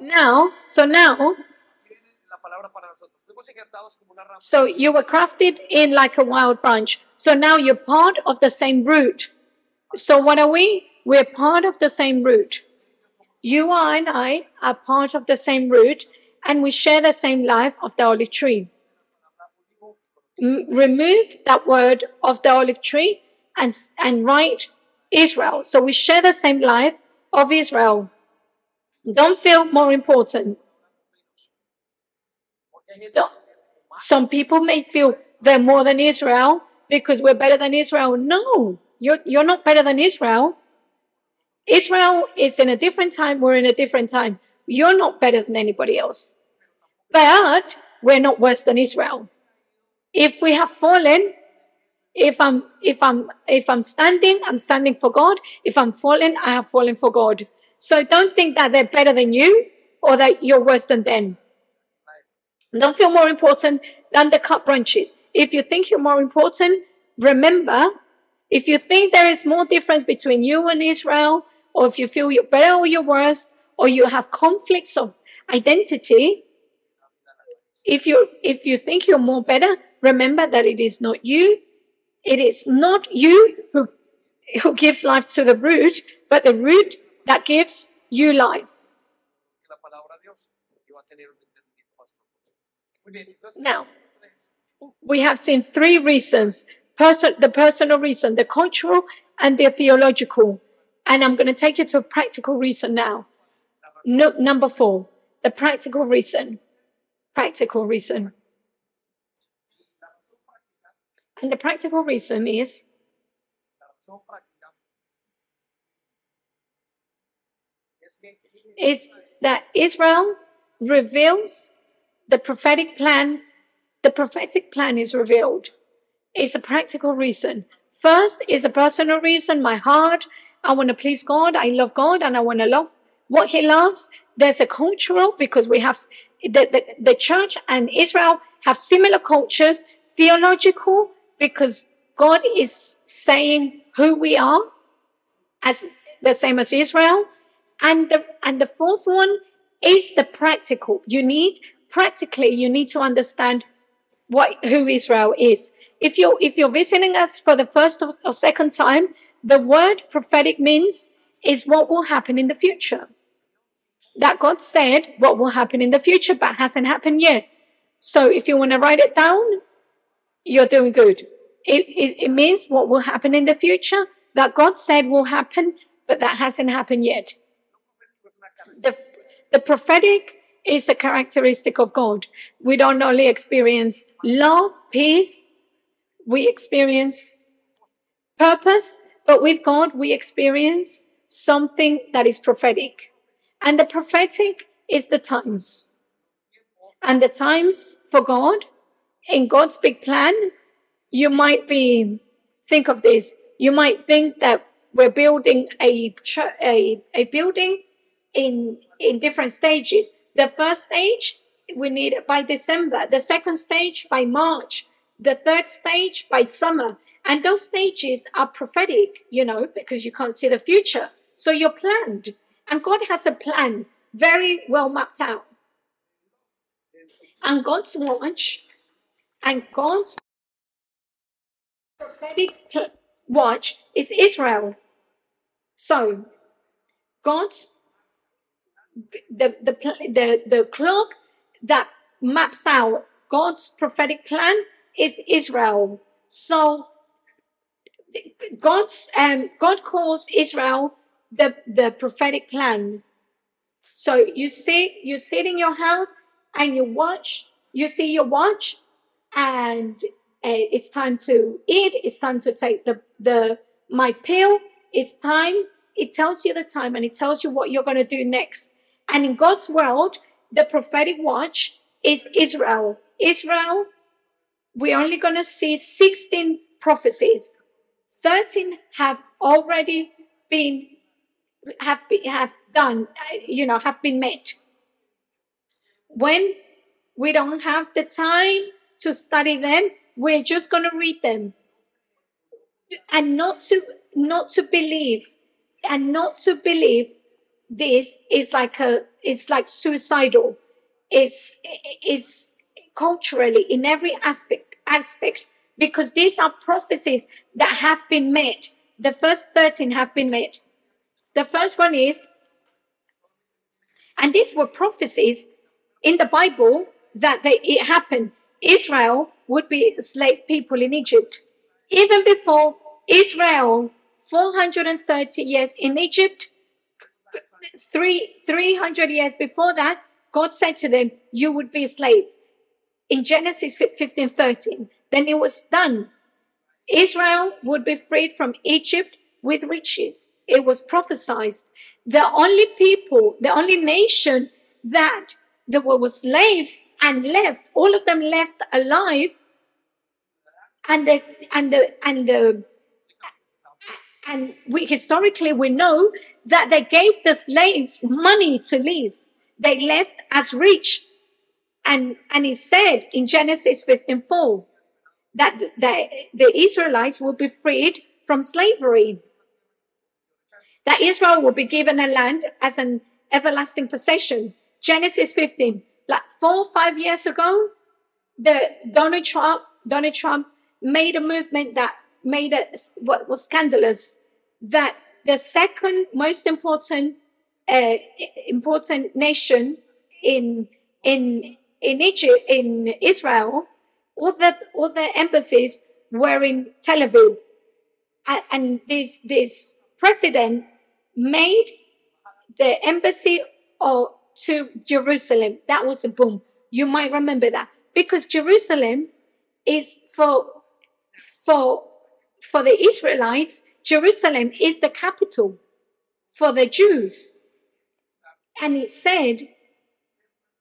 Speaker 1: Now, so now, so you were crafted in like a wild branch. So now you're part of the same root. So what are we? We're part of the same root. You and I are part of the same root, and we share the same life of the olive tree. M- remove that word of the olive tree and, and write Israel. So we share the same life of Israel. Don't feel more important.
Speaker 2: Más.
Speaker 1: Some people may feel they're more than Israel because we're better than Israel. No, you're, you're not better than Israel. Israel is in a different time. We're in a different time. You're not better than anybody else. But we're not worse than Israel. If we have fallen, if I'm, if I'm, if I'm standing, I'm standing for God. If I'm fallen, I have fallen for God. So don't think that they're better than you or that you're worse than them. Don't feel more important than the cut branches. If you think you're more important, remember, if you think there is more difference between you and Israel, or if you feel you're better or you're worse, or you have conflicts of identity, if you if you think you're more better, remember that it is not you. It is not you who who gives life to the root, but the root that gives you life. Now, we have seen three reasons person the personal reason the cultural and the theological. And i'm going to take you to a practical reason now. No, number four the practical reason. Practical reason. And the practical reason is is that israel reveals the prophetic plan the prophetic plan is revealed it's a practical reason first is a personal reason my heart I want to please God. I love God and I want to love what he loves. There's a cultural because we have the, the, the church and Israel have similar cultures, theological because God is saying who we are as the same as Israel. And the, and the fourth one is the practical. You need practically, you need to understand what, who Israel is. If you're, if you're visiting us for the first or, or second time, the word prophetic means is what will happen in the future. That God said what will happen in the future, but hasn't happened yet. So if you want to write it down, you're doing good. It, it, it means what will happen in the future that God said will happen, but that hasn't happened yet. The, the prophetic is a characteristic of God. We don't only experience love, peace, we experience purpose, but with God, we experience something that is prophetic. And the prophetic is the times. And the times for God, in God's big plan, you might be, think of this, you might think that we're building a, a, a building in, in different stages. The first stage, we need it by December. The second stage by March. The third stage by summer. And those stages are prophetic, you know, because you can't see the future. So you're planned. And God has a plan very well mapped out. And God's watch and God's prophetic watch is Israel. So God's the, the, the, the clock that maps out God's prophetic plan is Israel. So God's um, God calls Israel the the prophetic plan. So you sit you sit in your house and you watch. You see your watch, and uh, it's time to eat. It's time to take the the my pill. It's time. It tells you the time and it tells you what you're going to do next. And in God's world, the prophetic watch is Israel. Israel, we're only going to see 16 prophecies. 13 have already been have been, have done you know have been made. when we don't have the time to study them we're just going to read them. And not to not to believe and not to believe this is like a it's like suicidal. Is is culturally in every aspect aspect because these are prophecies that have been made. The first 13 have been made. The first one is, and these were prophecies in the Bible that they, it happened. Israel would be slave people in Egypt. Even before Israel, 430 years in Egypt, three, 300 years before that, God said to them, you would be a slave. In Genesis 15, 13. Then it was done. Israel would be freed from Egypt with riches. It was prophesied. The only people, the only nation that there were slaves and left, all of them left alive. And the, and the, and the, and we historically we know that they gave the slaves money to live. They left as rich. And, and he said in Genesis 15, 4, that the, the Israelites will be freed from slavery. That Israel will be given a land as an everlasting possession. Genesis 15. Like four five years ago, the Donald Trump, Donald Trump made a movement that made it what was scandalous that the second most important uh, important nation in in in Egypt in Israel all the all the embassies were in Tel Aviv, and, and this this president made the embassy or to Jerusalem. That was a boom. You might remember that because Jerusalem is for for for the Israelites. Jerusalem is the capital for the Jews, and it said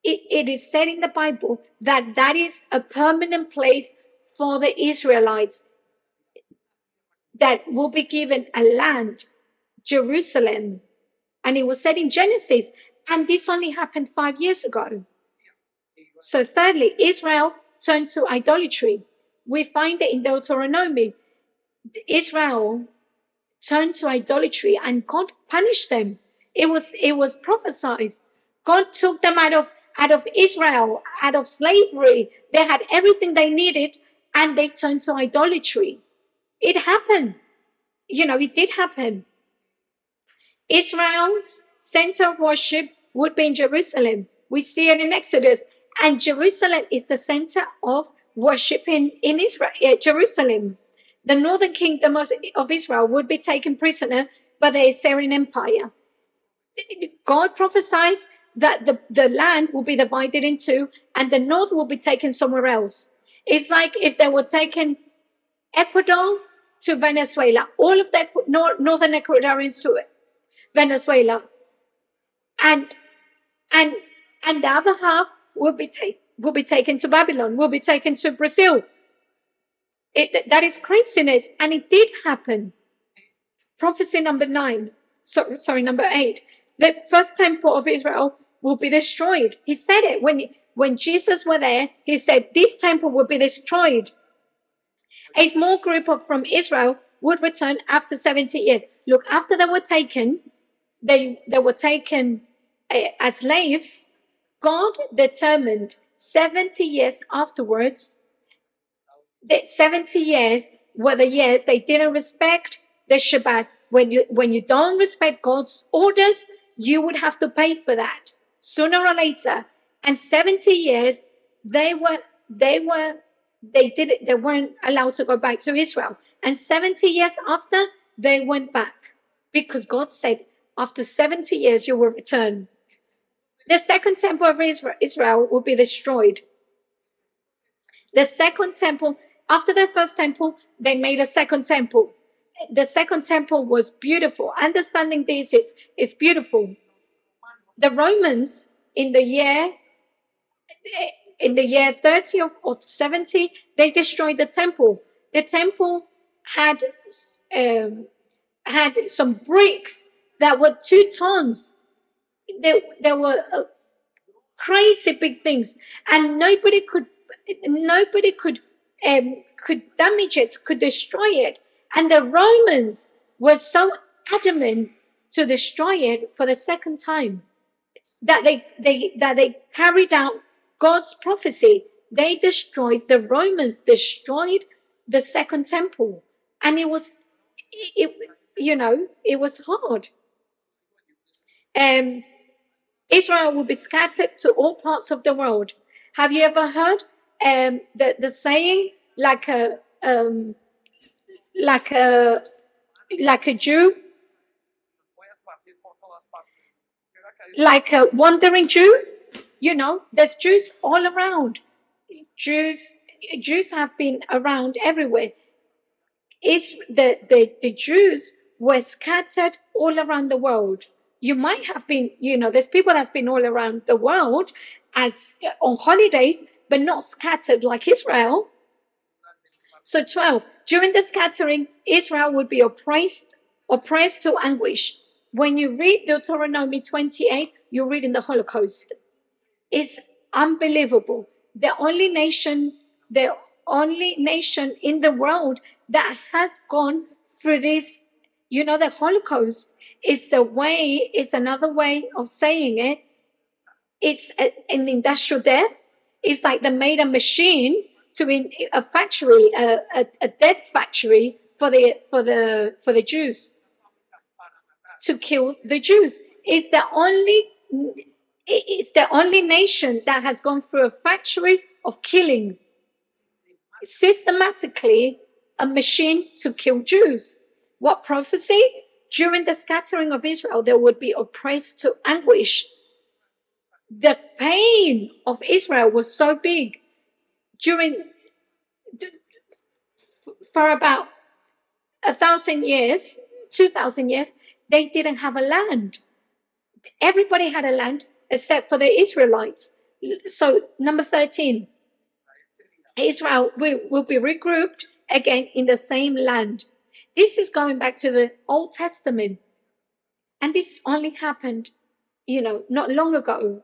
Speaker 1: it, it is said in the Bible that that is a permanent place for the Israelites that will be given a land Jerusalem. And it was said in Genesis, and this only happened five years ago. So, thirdly, Israel turned to idolatry. We find it in Deuteronomy. Israel turned to idolatry and God punished them. It was, it was prophesied. God took them out of, out of Israel, out of slavery. They had everything they needed and they turned to idolatry. It happened. You know, it did happen. Israel's center of worship would be in Jerusalem. We see it in Exodus. And Jerusalem is the center of worship in, in Israel, uh, Jerusalem. The northern kingdom of, of Israel would be taken prisoner by the Assyrian Empire. God prophesies that the, the land will be divided into and the north will be taken somewhere else. It's like if they were taking Ecuador to Venezuela, all of the northern Ecuadorians to Venezuela, and and and the other half will be ta- will be taken to Babylon, will be taken to Brazil. It, that is craziness, and it did happen. Prophecy number nine, so, sorry, number eight. The first temple of Israel will be destroyed. He said it when when Jesus were there. He said this temple will be destroyed. A small group of from Israel would return after 70 years. Look, after they were taken, they they were taken uh, as slaves God determined 70 years afterwards that 70 years were the years they didn't respect the Shabbat. When you when you don't respect God's orders, you would have to pay for that sooner or later. And 70 years they were they were they did it, they weren't allowed to go back to Israel. And 70 years after they went back because God said, after 70 years you will return. The second temple of Israel will be destroyed. The second temple, after the first temple, they made a second temple. The second temple was beautiful. Understanding this is, is beautiful. The Romans in the year in the year 30 of, of 70, they destroyed the temple. The temple had um, had some bricks that were two tons there, there were uh, crazy big things, and nobody could, nobody could, um, could damage it, could destroy it. And the Romans were so adamant to destroy it for the second time that they, they, that they carried out God's prophecy. They destroyed, the Romans destroyed the second temple. And it was, it, you know, it was hard. Um, Israel will be scattered to all parts of the world. Have you ever heard um, the, the saying like a um, like a like a Jew, like a wandering Jew? You know, there's Jews all around. Jews Jews have been around everywhere. Is the, the the Jews were scattered all around the world you might have been, you know, there's people that's been all around the world as uh, on holidays, but not scattered like Israel. So 12, during the scattering, Israel would be oppressed, oppressed to anguish. When you read Deuteronomy 28, you're reading the Holocaust. It's unbelievable. The only nation, the only nation in the world that has gone through this, you know, the Holocaust it's a way, it's another way of saying it. It's a, an industrial death. It's like they made a machine to in a factory, a, a, a death factory for the for the for the Jews to kill the Jews. It's the only it's the only nation that has gone through a factory of killing systematically a machine to kill Jews. What prophecy? During the scattering of Israel, they would be oppressed to anguish. The pain of Israel was so big during, for about a thousand years, two thousand years, they didn't have a land. Everybody had a land except for the Israelites. So, number 13, Israel will, will be regrouped again in the same land. This is going back to the Old Testament. And this only happened, you know, not long ago.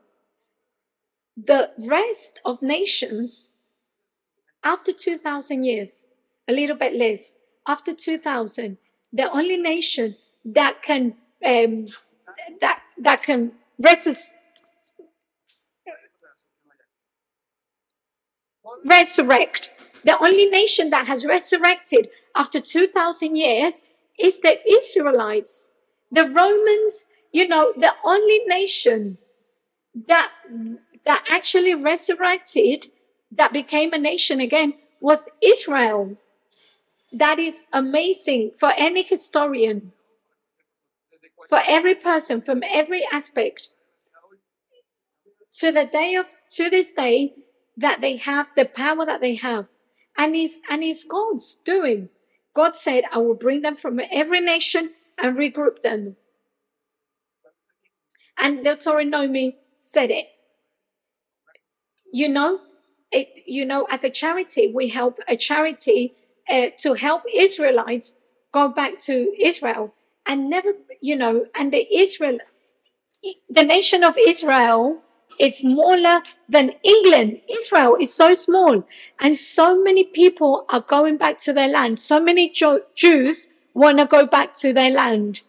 Speaker 1: The rest of nations, after 2,000 years, a little bit less, after 2,000, the only nation that can um, that that can resist, resurrect. The only nation that has resurrected after 2,000 years is the Israelites. The Romans, you know, the only nation that, that actually resurrected, that became a nation again, was Israel. That is amazing for any historian, for every person, from every aspect. To the day of, to this day, that they have the power that they have. And it's, and it's God's doing. God said, I will bring them from every nation and regroup them. And the Deuteronomy said it. You know, it, you know, as a charity, we help a charity uh, to help Israelites go back to Israel and never, you know, and the Israel, the nation of Israel is smaller than England. Israel is so small and so many people are going back to their land. So many jo- Jews want to go back to their land.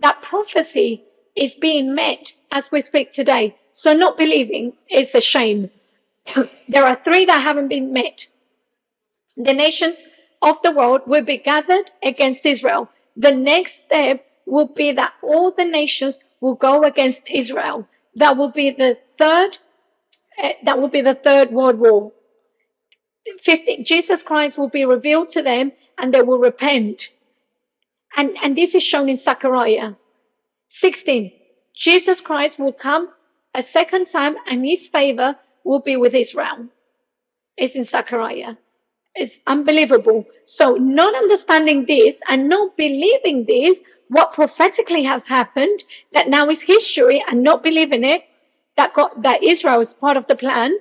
Speaker 1: That prophecy is being met as we speak today. So not believing is a shame. <coughs> there are three that haven't been met. The nations of the world will be gathered against Israel. The next step will be that all the nations will go against Israel. That will be the third, uh, that will be the third world war. 50, Jesus Christ will be revealed to them and they will repent. And, and this is shown in Zechariah 16. Jesus Christ will come a second time and his favor will be with Israel. It's in Zechariah. It's unbelievable. So not understanding this and not believing this, what prophetically has happened, that now is history and not believing it, that God, that Israel is part of the plan,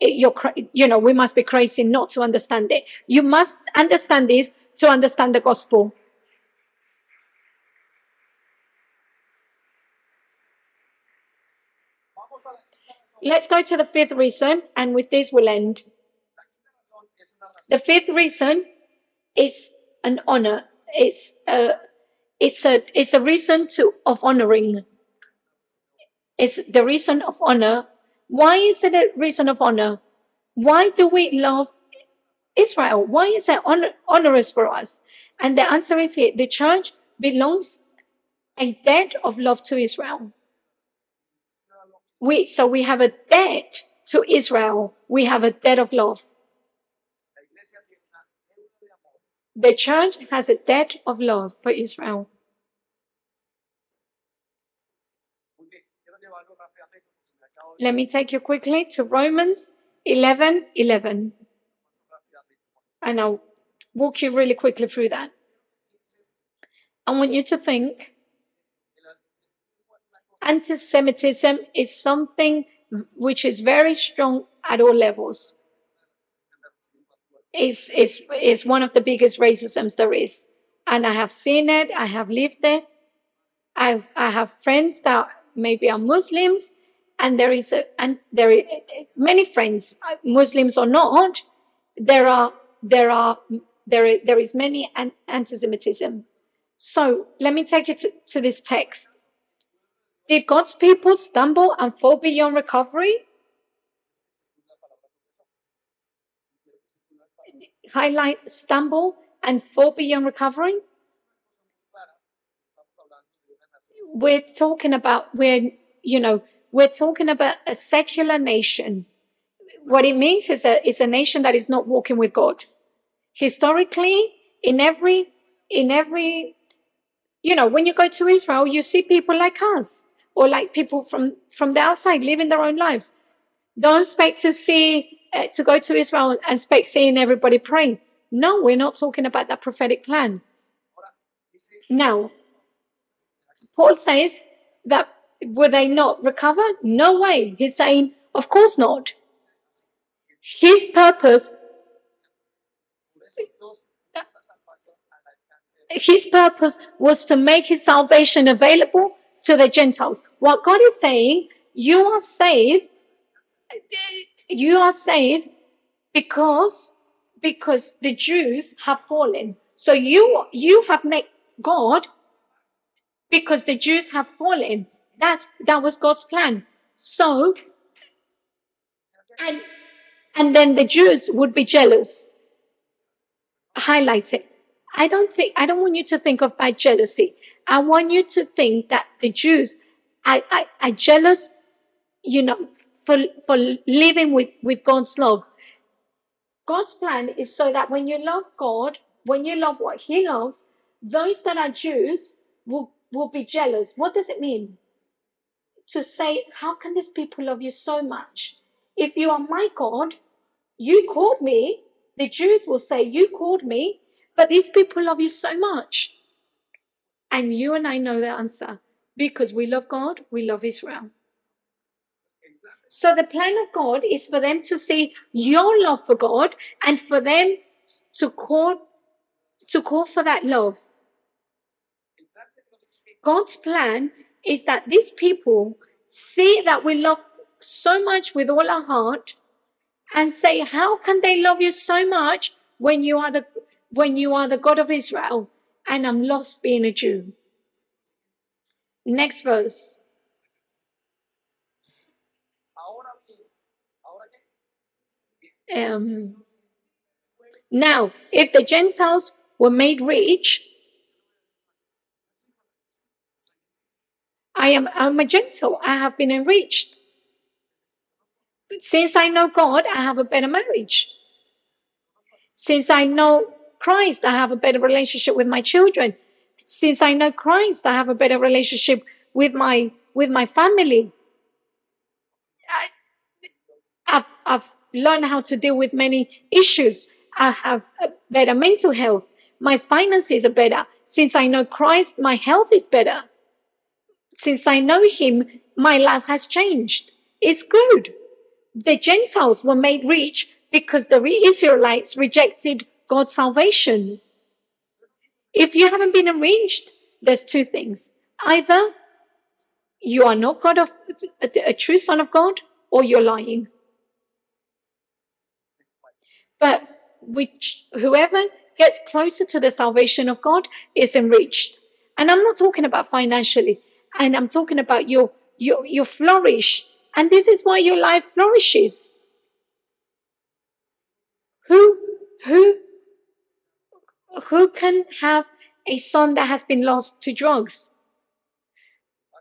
Speaker 1: it, you're, you know, we must be crazy not to understand it. You must understand this to understand the gospel. Let's go to the fifth reason, and with this we'll end. The fifth reason is an honor. It's a, it's a, it's a reason to of honoring. It's the reason of honor. Why is it a reason of honor? Why do we love Israel? Why is it honor, honorous for us? And the answer is here: the church belongs a debt of love to Israel. We so we have a debt to Israel. We have a debt of love. The church has a debt of love for Israel. Let me take you quickly to Romans 11 11. And I'll walk you really quickly through that. I want you to think anti Semitism is something which is very strong at all levels is is is one of the biggest racisms there is. And i have seen it i have lived it. I i have friends that maybe are muslims and there is a and there is many friends uh, muslims or not there are there are there there is many anti-semitism. So let me take you to, to this text. Did god's people stumble and fall beyond recovery highlight stumble and fall beyond recovery? We're talking about we're you know we're talking about a secular nation. What it means is a is a nation that is not walking with God. Historically, in every in every you know when you go to Israel, you see people like us or like people from from the outside living their own lives. Don't expect to see uh, to go to Israel and expect seeing everybody praying. No, we're not talking about that prophetic plan. Now, Paul says that would they not recover? No way. He's saying, of course not. His purpose his purpose was to make his salvation available to the Gentiles. What God is saying, you are saved. You are saved because because the Jews have fallen. So you you have met God because the Jews have fallen. That's that was God's plan. So and and then the Jews would be jealous. Highlight it. I don't think I don't want you to think of bad jealousy. I want you to think that the Jews are, are, are jealous, you know, for for living with, with God's love. God's plan is so that when you love God, when you love what He loves, those that are Jews will, will be jealous. What does it mean? To say, How can these people love you so much? If you are my God, you called me. The Jews will say, You called me, but these people love you so much. And you and I know the answer because we love God, we love Israel. So the plan of God is for them to see your love for God and for them to call to call for that love. God's plan is that these people see that we love so much with all our heart and say, How can they love you so much when you are the when you are the God of Israel and I'm lost being a Jew? Next verse. Um, now, if the Gentiles were made rich, I am I'm a Gentile. I have been enriched. But since I know God, I have a better marriage. Since I know Christ, I have a better relationship with my children. Since I know Christ, I have a better relationship with my with my family. I, I've, I've learn how to deal with many issues. I have better mental health. My finances are better. Since I know Christ, my health is better. Since I know Him, my life has changed. It's good. The Gentiles were made rich because the Israelites rejected God's salvation. If you haven't been enriched, there's two things. Either you are not God of a, a true son of God, or you're lying. But which whoever gets closer to the salvation of God is enriched. And I'm not talking about financially, and I'm talking about your your your flourish. And this is why your life flourishes. Who who who can have a son that has been lost to drugs?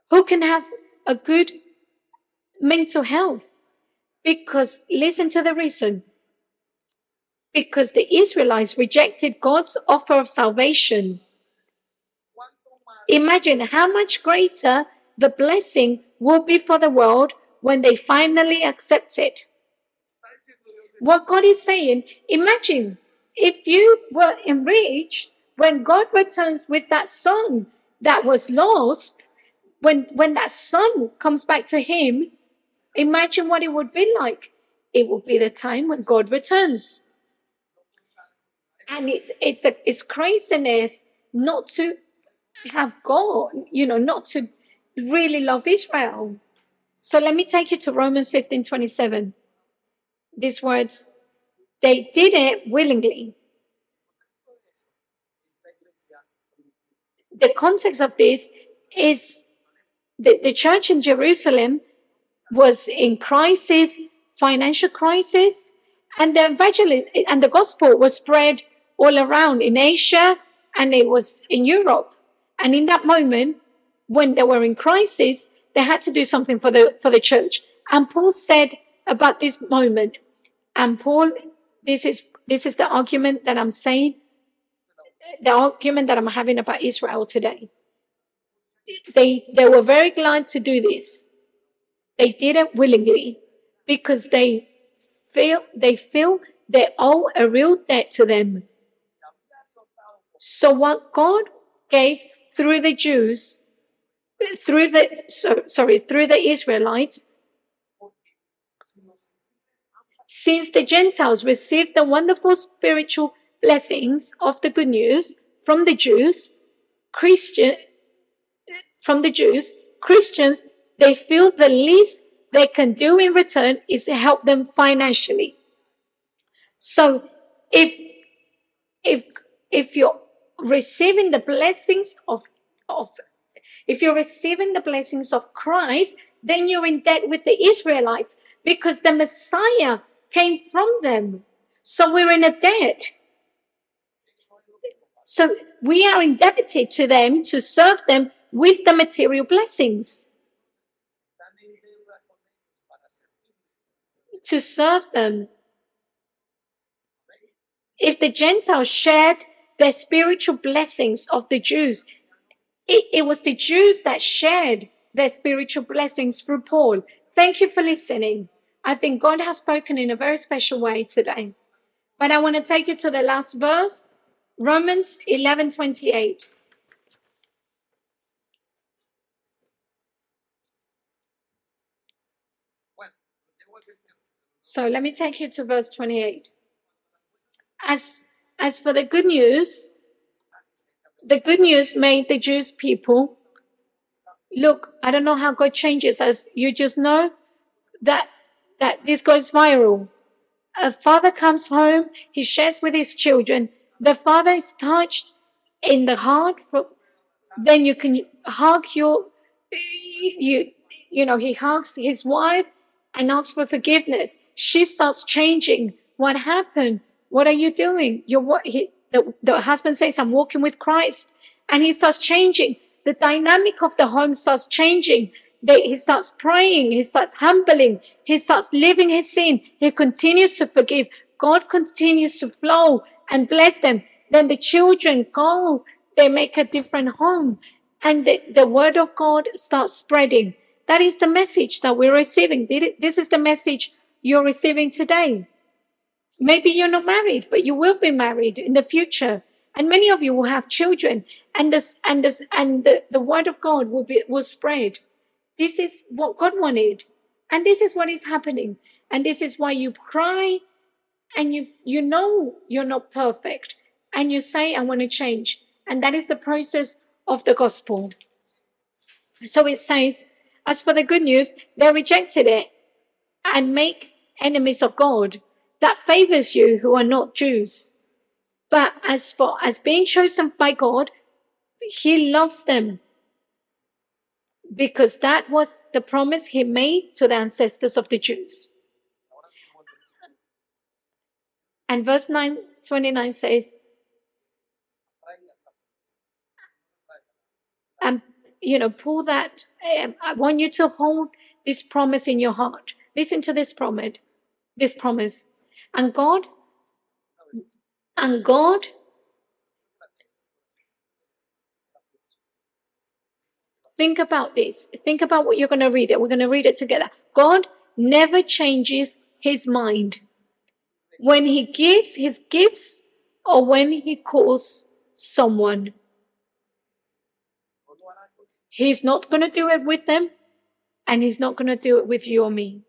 Speaker 1: Who can have a good mental health? Because listen to the reason because the Israelites rejected God's offer of salvation. Imagine how much greater the blessing will be for the world when they finally accept it. What God is saying, imagine if you were enriched when God returns with that son that was lost, when, when that son comes back to him, imagine what it would be like. It will be the time when God returns and it's it's a it's craziness not to have God, you know, not to really love Israel. So let me take you to Romans 15 27. These words, they did it willingly. The context of this is the, the church in Jerusalem was in crisis, financial crisis, and the evangelism and the gospel was spread all around in Asia and it was in Europe. And in that moment, when they were in crisis, they had to do something for the for the church. And Paul said about this moment, and Paul, this is this is the argument that I'm saying, the argument that I'm having about Israel today. They they were very glad to do this. They did it willingly because they feel they feel they owe a real debt to them. So what God gave through the Jews, through the so, sorry, through the Israelites, since the Gentiles received the wonderful spiritual blessings of the good news from the Jews, Christian, from the Jews, Christians, they feel the least they can do in return is help them financially. So if, if, if you're receiving the blessings of, of, if you're receiving the blessings of Christ, then you're in debt with the Israelites because the Messiah came from them. So we're in a debt. So we are indebted to them to serve them with the material blessings. To serve them. If the Gentiles shared the spiritual blessings of the Jews, it, it was the Jews that shared their spiritual blessings through Paul. Thank you for listening. I think God has spoken in a very special way today. But I want to take you to the last verse, Romans 11 28.
Speaker 2: Bueno, llegó el 28.
Speaker 1: So let me take you to verse 28. As, as for the good news, the good news made the Jews people look, I don't know how God changes us. You just know that that this goes viral. A father comes home, he shares with his children. The father is touched in the heart. For, then you can hug your, you, you know, he hugs his wife and asks for forgiveness. She starts changing. What happened? What are you doing? You're what he, the, the husband says, I'm walking with Christ. And he starts changing. The dynamic of the home starts changing. They, he starts praying. He starts humbling. He starts living his sin. He continues to forgive. God continues to flow and bless them. Then the children go. They make a different home. And the, the word of God starts spreading. That is the message that we're receiving. This is the message you're receiving today. Maybe you're not married, but you will be married in the future. And many of you will have children and this, and this, and the, the word of God will be, will spread. This is what God wanted. And this is what is happening. And this is why you cry and you, you know you're not perfect and you say, I want to change. And that is the process of the gospel. So it says, as for the good news, they rejected it and make enemies of God that favors you who are not Jews. But as for as being chosen by God, he loves them because that was the promise he made to the ancestors of the Jews. And verse 9, 29 says, and you know, pull that. Um, I want you to hold this promise in your heart. Listen to this promise, this promise. And God, and God Think about this. Think about what you're going to read it. We're going to read it together. God never changes his mind. When he gives his gifts or when he calls someone, he's not going to do it with them and he's not going to do it with you or me.